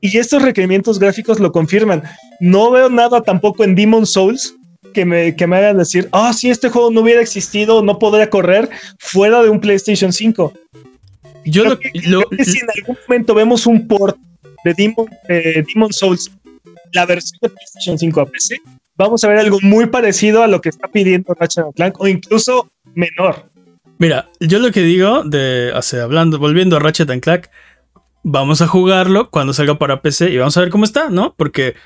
y estos requerimientos gráficos lo confirman. No veo nada tampoco en Demon Souls que me, que me hagan decir, ah, si este juego no hubiera existido, no podría correr fuera de un PlayStation 5. Yo lo, que, si en algún momento vemos un port de Demon, Demon Souls, la versión de PlayStation 5 a PC, vamos a ver algo muy parecido a lo que está pidiendo Ratchet Clank o incluso menor. Mira, yo lo que digo de, o hablando, volviendo a Ratchet Clank, vamos a jugarlo cuando salga para PC y vamos a ver cómo está, ¿no? Porque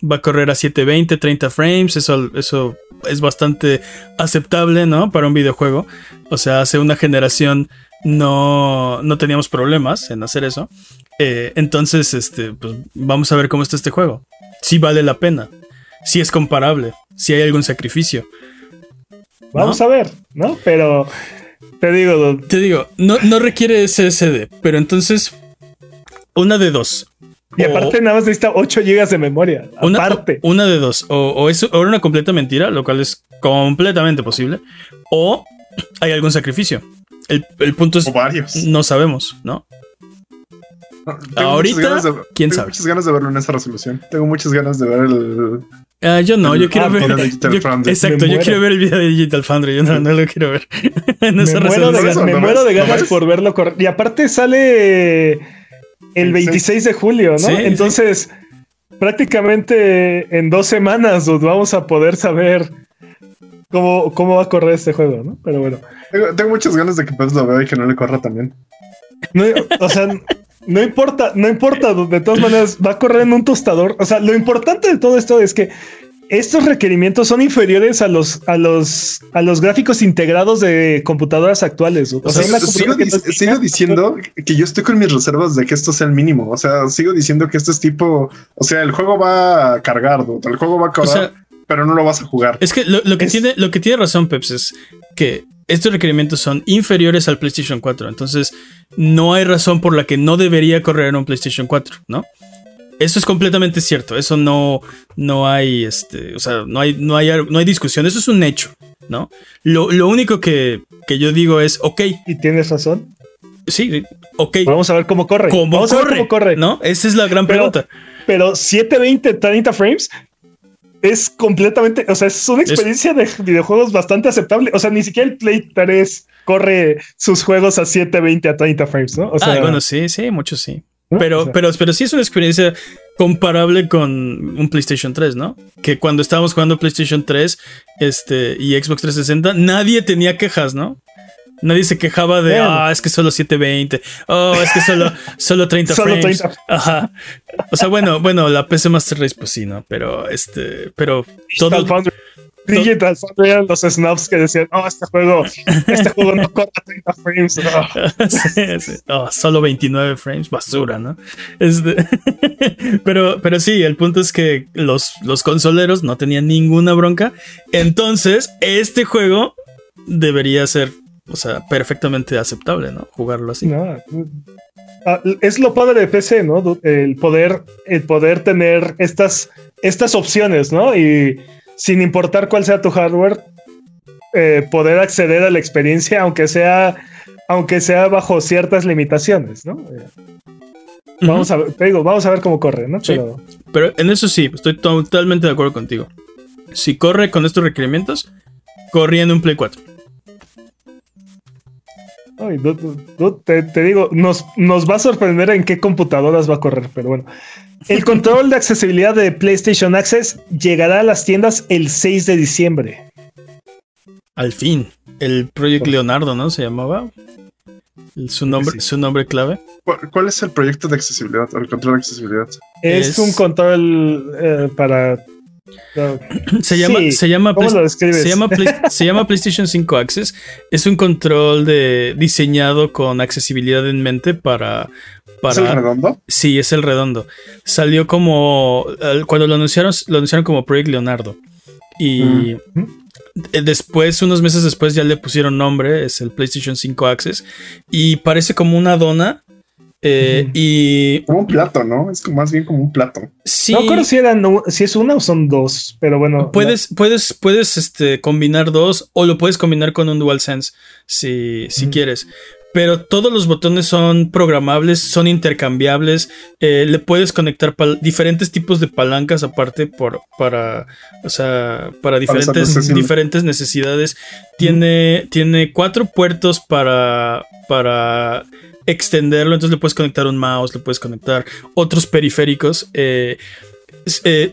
va a correr a 720, 30 frames, eso, eso es bastante aceptable, ¿no? Para un videojuego. O sea, hace una generación no, no teníamos problemas en hacer eso. Eh, entonces, este, pues vamos a ver cómo está este juego. Si vale la pena, si es comparable, si hay algún sacrificio. Vamos a ver, ¿no? Pero te digo, te digo, no, no requiere SSD, pero entonces una de dos. Y aparte nada más necesita 8 GB de memoria. Una, aparte. Una de dos. O, es una completa mentira, lo cual es completamente posible. O hay algún sacrificio. El, punto es... varios. No sabemos, ¿no? Ahorita, quién tengo sabe. muchas ganas de verlo en esa resolución. Tengo muchas ganas de ver el. Ah, yo no, yo quiero ver. exacto, yo quiero ver el video de Digital Foundry. Yo no, lo quiero ver. me, muero de, me muero de ganas por verlo. Y aparte sale el 26 de julio, ¿no? Entonces, prácticamente en dos semanas vamos a poder saber cómo, cómo va a correr este juego, ¿no? Pero bueno. Tengo, muchas ganas de que pues lo vea y que no le corra también. o sea, no importa, no importa, de todas maneras va a correr en un tostador. O sea, lo importante de todo esto es que estos requerimientos son inferiores a los, a los, a los gráficos integrados de computadoras actuales. O, sea, sigo, diciendo que yo estoy con mis reservas de que esto sea el mínimo. O sea, sigo diciendo que esto es tipo, o sea, el juego va a cargar, el juego va a cargar, pero no lo vas a jugar. Es que lo, que tiene, lo que tiene razón Peps es que estos requerimientos son inferiores al PlayStation 4. Entonces, no hay razón por la que no debería correr en un PlayStation 4, ¿no? Eso es completamente cierto. Eso no, no hay, este, o sea, no hay, no hay, no hay discusión. Eso es un hecho, ¿no? Lo, único que, yo digo es, ok. ¿Y tienes razón? Sí, ok. Vamos a ver cómo corre. ¿Cómo Vamos corre? A ver cómo corre. ¿No? Esa es la gran pregunta. Pero 720, 30 frames es completamente, o sea, es una experiencia de videojuegos bastante aceptable. O sea, ni siquiera el Play 3 corre sus juegos a 720 a 30 frames, ¿no? O sea, bueno, sí, sí, muchos sí. Pero, pero, pero sí es una experiencia comparable con un PlayStation 3, ¿no? Que cuando estábamos jugando PlayStation 3 este, y Xbox 360, nadie tenía quejas, ¿no? Nadie se quejaba de, ah, es que solo 720, oh, es que solo, solo 30 frames. Ajá. O sea, bueno, bueno, la PC Master Race, pues sí, ¿no? Pero este, pero todo. Digital Foundry eran los snobs que decían, no, este juego, este juego no corre a 30 frames. No. Sí, sí. Oh, solo 29 frames, basura, ¿no? Este, pero, pero sí, el punto es que los, los consoleros no tenían ninguna bronca. Entonces, este juego debería ser, o sea, perfectamente aceptable, ¿no? Jugarlo así. No, ah, es lo padre de PC, ¿no? El poder, el poder tener estas, estas opciones, ¿no? Y sin importar cuál sea tu hardware, eh, poder acceder a la experiencia, aunque sea, aunque sea bajo ciertas limitaciones, ¿no? Vamos a ver, te digo, vamos a ver cómo corre, ¿no? Sí. Pero Pero en eso sí, estoy totalmente de acuerdo contigo. Si corre con estos requerimientos, corría en un Play 4. ay, du- du- te, te digo, nos, nos va a sorprender en qué computadoras va a correr, pero bueno. El control de accesibilidad de PlayStation Access llegará a las tiendas el 6 de diciembre. Al fin. El Project Leonardo, ¿no? Se llamaba. Su, nombre, Sí. su nombre clave. ¿Cuál, cuál es el proyecto de accesibilidad o el control de accesibilidad? Es, Es- un control eh, para. No, Se llama, Sí, se llama, se, llama se llama PlayStation 5 Access. Es un control de, diseñado con accesibilidad en mente para. ¿Es el para redondo? sí, es el redondo. Salió como. Cuando lo anunciaron, lo anunciaron como Project Leonardo. Y. Mm. Después, unos meses después, ya le pusieron nombre, es el PlayStation 5 Access. Y parece como una dona. Eh. Y Como un plato, ¿no? Es como más bien como un plato. sí. No recuerdo si, eran, si es una o son dos, pero bueno. Puedes, puedes, puedes este, combinar dos o lo puedes combinar con un DualSense si, si quieres. Pero todos los botones son programables, son intercambiables. eh, le puedes conectar diferentes tipos de palancas aparte por, para, o sea, para diferentes necesidades. Tiene, tiene cuatro puertos para, para extenderlo. Entonces le puedes conectar un mouse, le puedes conectar otros periféricos. eh, eh,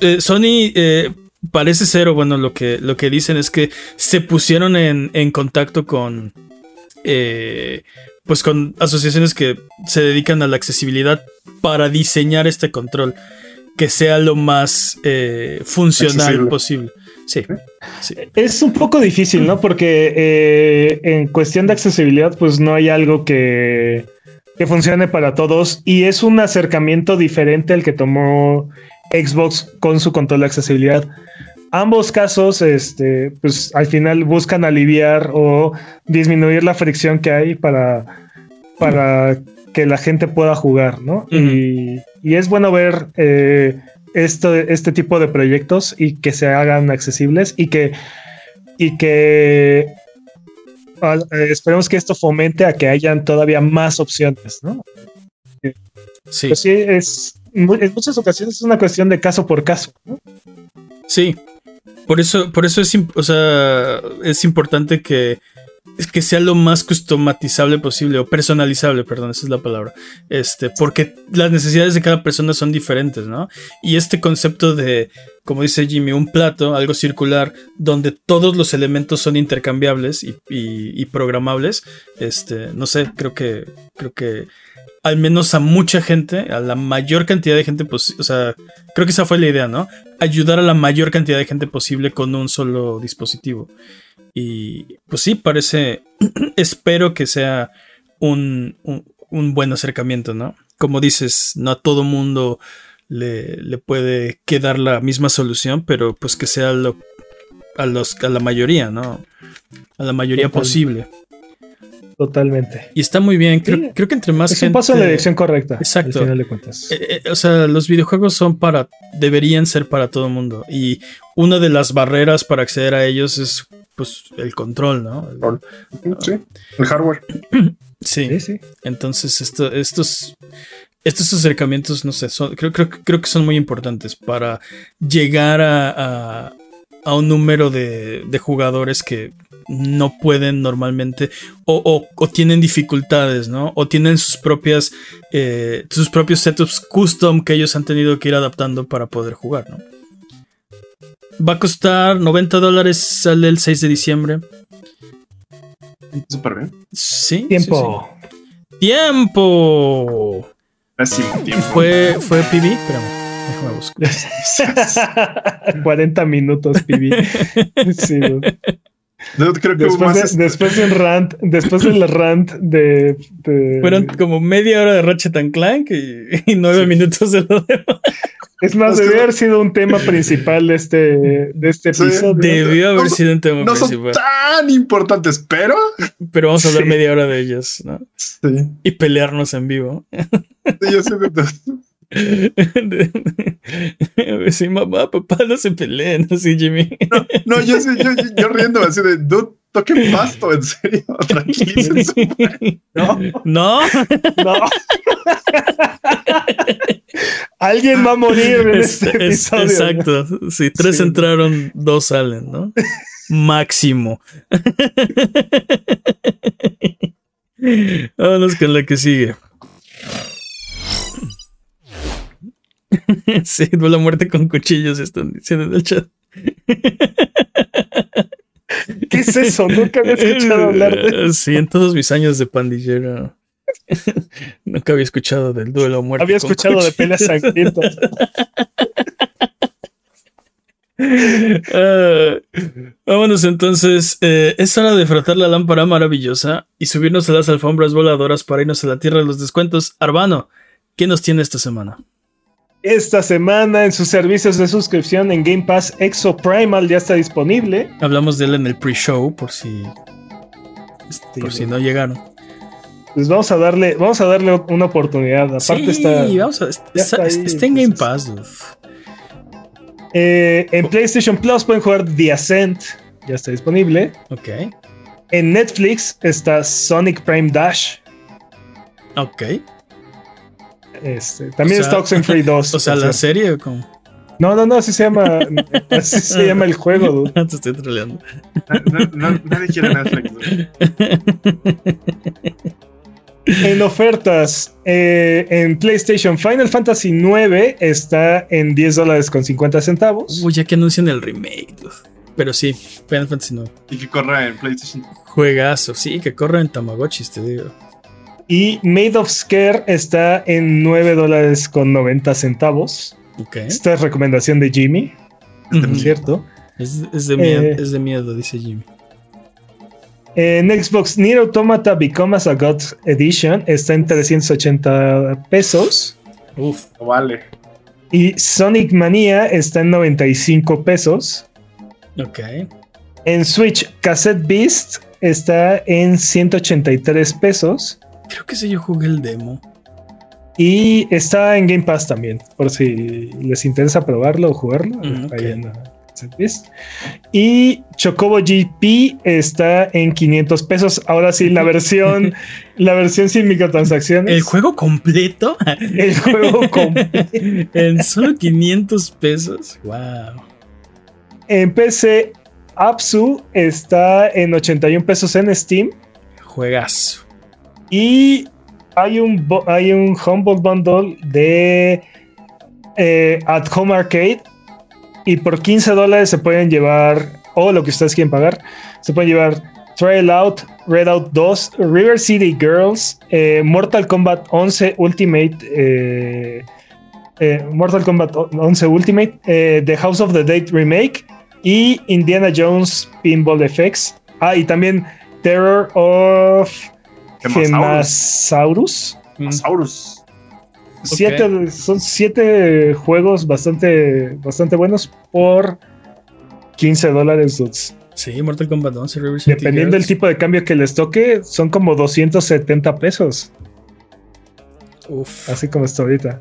eh, Sony eh, parece ser, o bueno, lo que, lo que dicen es que se pusieron en, en contacto con. eh, pues con asociaciones que se dedican a la accesibilidad para diseñar este control que sea lo más funcional Accesible. posible. Sí, sí. Es un poco difícil, ¿no? Porque eh, en cuestión de accesibilidad, pues no hay algo que, que funcione para todos y es un acercamiento diferente al que tomó Xbox con su control de accesibilidad. Ambos casos, este, pues al final buscan aliviar o disminuir la fricción que hay para, para que la gente pueda jugar, ¿no? Y, y es bueno ver eh, esto, este tipo de proyectos y que se hagan accesibles y que, y que ah, eh, esperemos que esto fomente a que hayan todavía más opciones, ¿no? Sí, Pues sí, es, en muchas ocasiones es una cuestión de caso por caso. ¿no? sí. Por eso, por eso es, o sea, es importante que, que sea lo más customizable posible o personalizable, perdón, esa es la palabra. Este, porque las necesidades de cada persona son diferentes, ¿no? Y este concepto de, como dice Jimmy, un plato, algo circular, donde todos los elementos son intercambiables y, programables, este, no sé, creo que, creo que al menos a mucha gente, a la mayor cantidad de gente, pues, o sea, creo que esa fue la idea, ¿no? Ayudar a la mayor cantidad de gente posible con un solo dispositivo. Y pues sí, parece, espero que sea un, un- un buen acercamiento, ¿no? Como dices, no a todo mundo le, le puede quedar la misma solución, pero pues que sea lo, a, los, a la mayoría, ¿no? A la mayoría posible. Totalmente. Y está muy bien, creo, Sí. creo que entre más es gente... un paso en la dirección correcta. Exacto. Al final de cuentas. Eh, eh, o sea, los videojuegos son para, deberían ser para todo el mundo. Y una de las barreras para acceder a ellos es, pues, el control, ¿no? El- Sí, el hardware. sí. Sí, sí. Entonces, esto, estos, estos acercamientos, no sé, son, creo, creo, creo que son muy importantes para llegar a, a, a un número de, de jugadores que no pueden normalmente o, o- o tienen dificultades, ¿no? O tienen sus propias eh, sus propios setups custom que ellos han tenido que ir adaptando para poder jugar, ¿no? Va a costar 90 dólares, sale el 6 de diciembre. Súper bien. Sí. sí, Tiempo. sí. ¡Tiempo! Pésimo tiempo. Fue, fue PB, espérame. Déjame buscar. 40 minutos, pibi. Sí, dude. Dude, creo que Después, más de- después del rant, después del rant de, de- Fueron como media hora de Ratchet and Clank y, y nueve minutos de lo demás. Es más, debió haber sido un tema principal de este, de este Sí, episodio. Debió haber No, sido un tema no son principal. tan importantes, pero Pero vamos a hablar Sí. media hora de ellas, ¿no? sí, Y pelearnos en vivo. sí, yo sé de- A ver si mamá, papá no se peleen, así Jimmy. No, yo sí, yo, yo, yo riendo así de, dude, toquen pasto, en serio, tranquilícense. No, No, no. Alguien va a morir en Es- este es- episodio. exacto. Si tres Sí. entraron, dos salen, ¿no? Máximo. Vámonos con la que sigue. Sí, duelo a muerte con cuchillos, están diciendo en el chat. ¿Qué es eso? Nunca había escuchado hablar de Sí, en todos mis años de pandillero. Nunca había escuchado del duelo a muerte. Había con escuchado de peleas sangrientas. Ah, vámonos entonces. Eh, es hora de frotar la lámpara maravillosa y subirnos a las alfombras voladoras para irnos a la tierra de los descuentos. Arbano, ¿qué nos tiene esta semana? Esta semana en sus servicios de suscripción en Game Pass Exo Primal ya está disponible. Hablamos de él en el pre-show por si, por si no llegaron. Pues vamos a darle, vamos a darle una oportunidad. Aparte sí, está vamos a, está, ya está ahí, está en Game entonces. Pass. dude. eh, en PlayStation Plus pueden jugar The Ascent, ya está disponible. Ok, En Netflix está Sonic Prime Dash. ok. Este, también O sea- está Oxenfree 2. O sea, la serie o cómo? No, no, no, así se llama. así se llama el juego, dude. Te estoy troleando. No- no- nadie quiere Netflix. dude. En ofertas, eh, en PlayStation Final Fantasy 9 está en 10 dólares con 50 centavos. Uy, ya que anuncian el remake. dude. Pero sí, Final Fantasy no. Y que corra en PlayStation. Juegazo, sí, que corre en Tamagotchis, te digo. Y Made of Scare está en 9 dólares con 90 centavos. Ok. Esta es recomendación de Jimmy, Ujú. por cierto. Es, es de miedo, Eh. es de miedo, dice Jimmy. En Xbox, Nier Automata Become as a God Edition está en 380 pesos. Uf. No vale. Y Sonic Mania está en 95 pesos. Ok. En Switch, Cassette Beast está en 183 pesos. Creo que ese yo jugué el demo. Y está en Game Pass también, por si les interesa probarlo o jugarlo. Mm, ahí Y Chocobo GP está en 500 pesos. Ahora sí, la versión, la versión sin microtransacciones. ¿El juego completo? El juego con en solo 500 pesos. Wow. En PC, Apsu está en 81 pesos en Steam. Juegazo. Y hay un, hay un Humble Bundle de eh, At Home Arcade. Y por 15 dólares se pueden llevar, o lo que ustedes quieren pagar, se pueden llevar Trail Out, Red Out 2, River City Girls, eh, Mortal Kombat 11 Ultimate, eh, eh, Mortal Kombat 11 Ultimate, The House of the Dead Remake y Indiana Jones Pinball Effects. Ah, y también Terror of Gemasaurus. Gemasaurus. Mm, Siete, son siete juegos bastante, bastante buenos por 15 dólares. dudes. Sí, Mortal Kombat 11, River City Dependiendo del tipo de cambio que les toque, son como 270 pesos, Uf. así como está ahorita.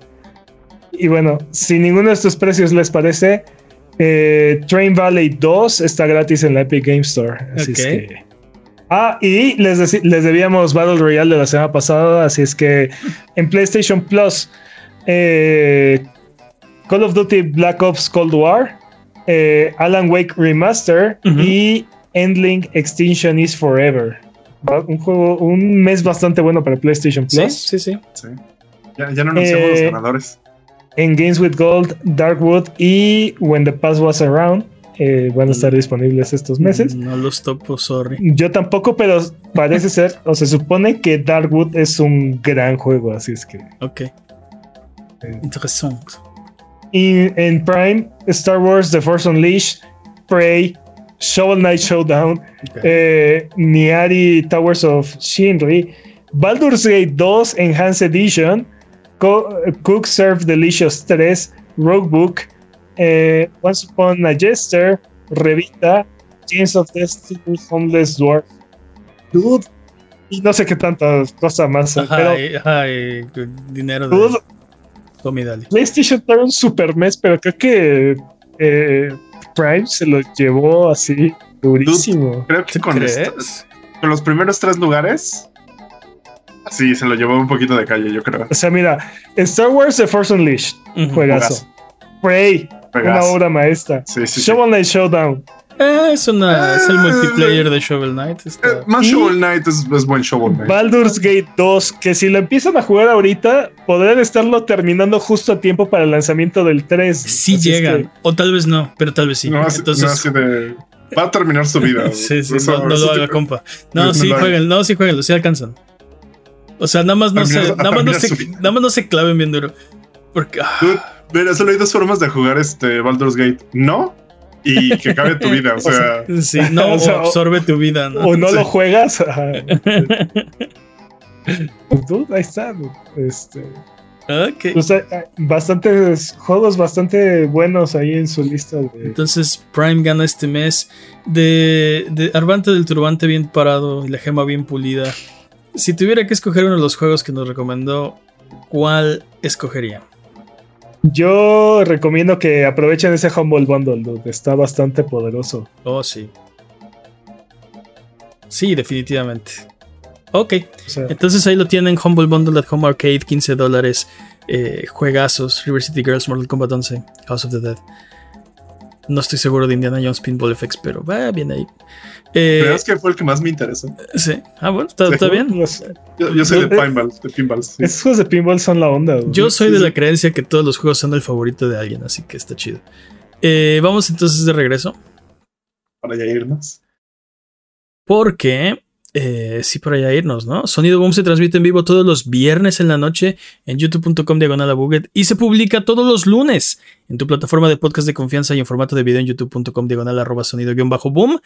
Y bueno, si ninguno de estos precios les parece, eh, Train Valley 2 está gratis en la Epic Game Store. Así es Ok. que. Ah, y les, les debíamos Battle Royale de la semana pasada, así es que en PlayStation Plus, eh, Call of Duty Black Ops Cold War, eh, Alan Wake Remaster Ujú. y Endling Extinction is Forever. Un juego, un mes bastante bueno para PlayStation Plus. sí, sí. Sí. Ya, ya no anunciamos los Eh, ganadores. En Games with Gold, Darkwood y When the Past Was Around eh, van a estar disponibles estos meses. No los topo, sorry. Yo tampoco, pero parece ser, o se supone que Darkwood es un gran juego, así es que. Ok. eh, Interesante. In, en Prime, Star Wars The Force Unleashed, Prey, Shovel Knight Showdown, Ok. eh, Niari Towers of Shinri, Baldur's Gate 2 Enhanced Edition, Co- Cook Serve Delicious 3, Roguebook, eh, Once Upon a Jester, Revita, Chains of Destiny, Homeless Dwarf, Dude, y no sé qué tantas cosas más, pero dinero de Dude, Tommy Daly. PlayStation trae un super mes, pero creo que eh, Prime se lo llevó así durísimo. Creo que ¿Tú con, crees? estos- con los primeros tres lugares. Sí, se lo llevó un poquito de calle, yo creo. O sea, mira, Star Wars The Force Unleashed, Ujú. juegazo. Prey, una obra maestra. Sí, sí. Shovel Knight Showdown. Eh, es, una, es el multiplayer de Shovel Knight. está- Eh, más Y- Shovel Knight es, es buen Shovel Knight. Baldur's Gate 2, que si lo empiezan a jugar ahorita, podrían estarlo terminando justo a tiempo para el lanzamiento del 3. Sí Así es llegan, que- o tal vez no, pero tal vez sí. no, así, Entonces, no de. Va a terminar su vida. sí, sí, Eso- no, lo haga, tipo- compa. no sí, jueguen, no, sí, jueguenlo, sí alcanzan. O sea, nada más no se, nada más no se, nada más no se claven bien duro. Porque, ah, Mira, solo hay dos formas de jugar este Baldur's Gate. No y que acabe tu vida. O sea, sí, no O sea, absorbe tu vida, ¿no? O no Sí. lo juegas. ajá. Dude, ahí está. Este, Ok. o sea, hay bastantes juegos bastante buenos ahí en su lista. De, Entonces Prime gana este mes de, de Arvante del Turbante bien parado y la gema bien pulida. Si tuviera que escoger uno de los juegos que nos recomendó, ¿cuál escogería? Yo recomiendo que aprovechen ese Humble Bundle, dude, está bastante poderoso. Oh, sí. Sí, definitivamente. Ok, O sea, entonces ahí lo tienen, Humble Bundle at Home Arcade, 15 dólares, eh, juegazos, River City Girls, Mortal Kombat 11, House of the Dead. No estoy seguro de Indiana Jones Pinball Effects, pero va bien ahí. Eh, creo que fue el que más me interesó. sí. Ah, bueno, está, Sí. está bien. los- Yo, yo soy de pinballs, de pinballs. sí. esos juegos de pinball son la onda. Yo soy Sí, de sí. la creencia que todos los juegos son el favorito de alguien, así que está chido. Eh, vamos entonces de regreso. Para ya irnos. Porque, eh, sí, para allá irnos, ¿no? Sonido Boom se transmite en vivo todos los viernes en la noche en youtube.com diagonal y se publica todos los lunes en tu plataforma de podcast de confianza y en formato de video en youtube.com diagonal arroba sonido guion bajo boom.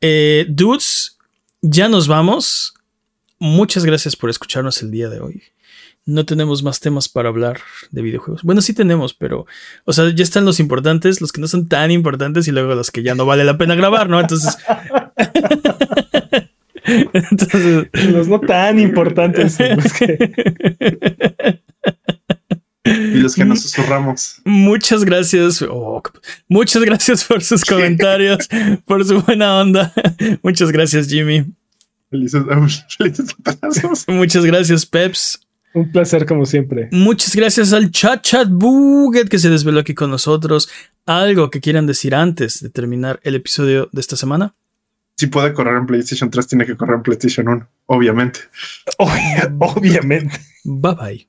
Eh, dudes, ya nos vamos. Muchas gracias por escucharnos el día de hoy. No tenemos más temas para hablar de videojuegos. Bueno, sí tenemos, pero, o sea, ya están los importantes, los que no son tan importantes y luego los que ya no vale la pena grabar, ¿no? Entonces, entonces, Los no tan importantes. los que- Y los que nos susurramos. muchas gracias. oh, muchas gracias por sus comentarios, por su buena onda. Muchas gracias, Jimmy. Felices, felices. Muchas gracias, Peps. Un placer como siempre. Muchas gracias al Chat Chat Buget que se desveló aquí con nosotros. ¿Algo que quieran decir antes de terminar el episodio de esta semana? Si puede correr en PlayStation 3, tiene que correr en PlayStation 1, obviamente. Obvia- obviamente. Bye bye.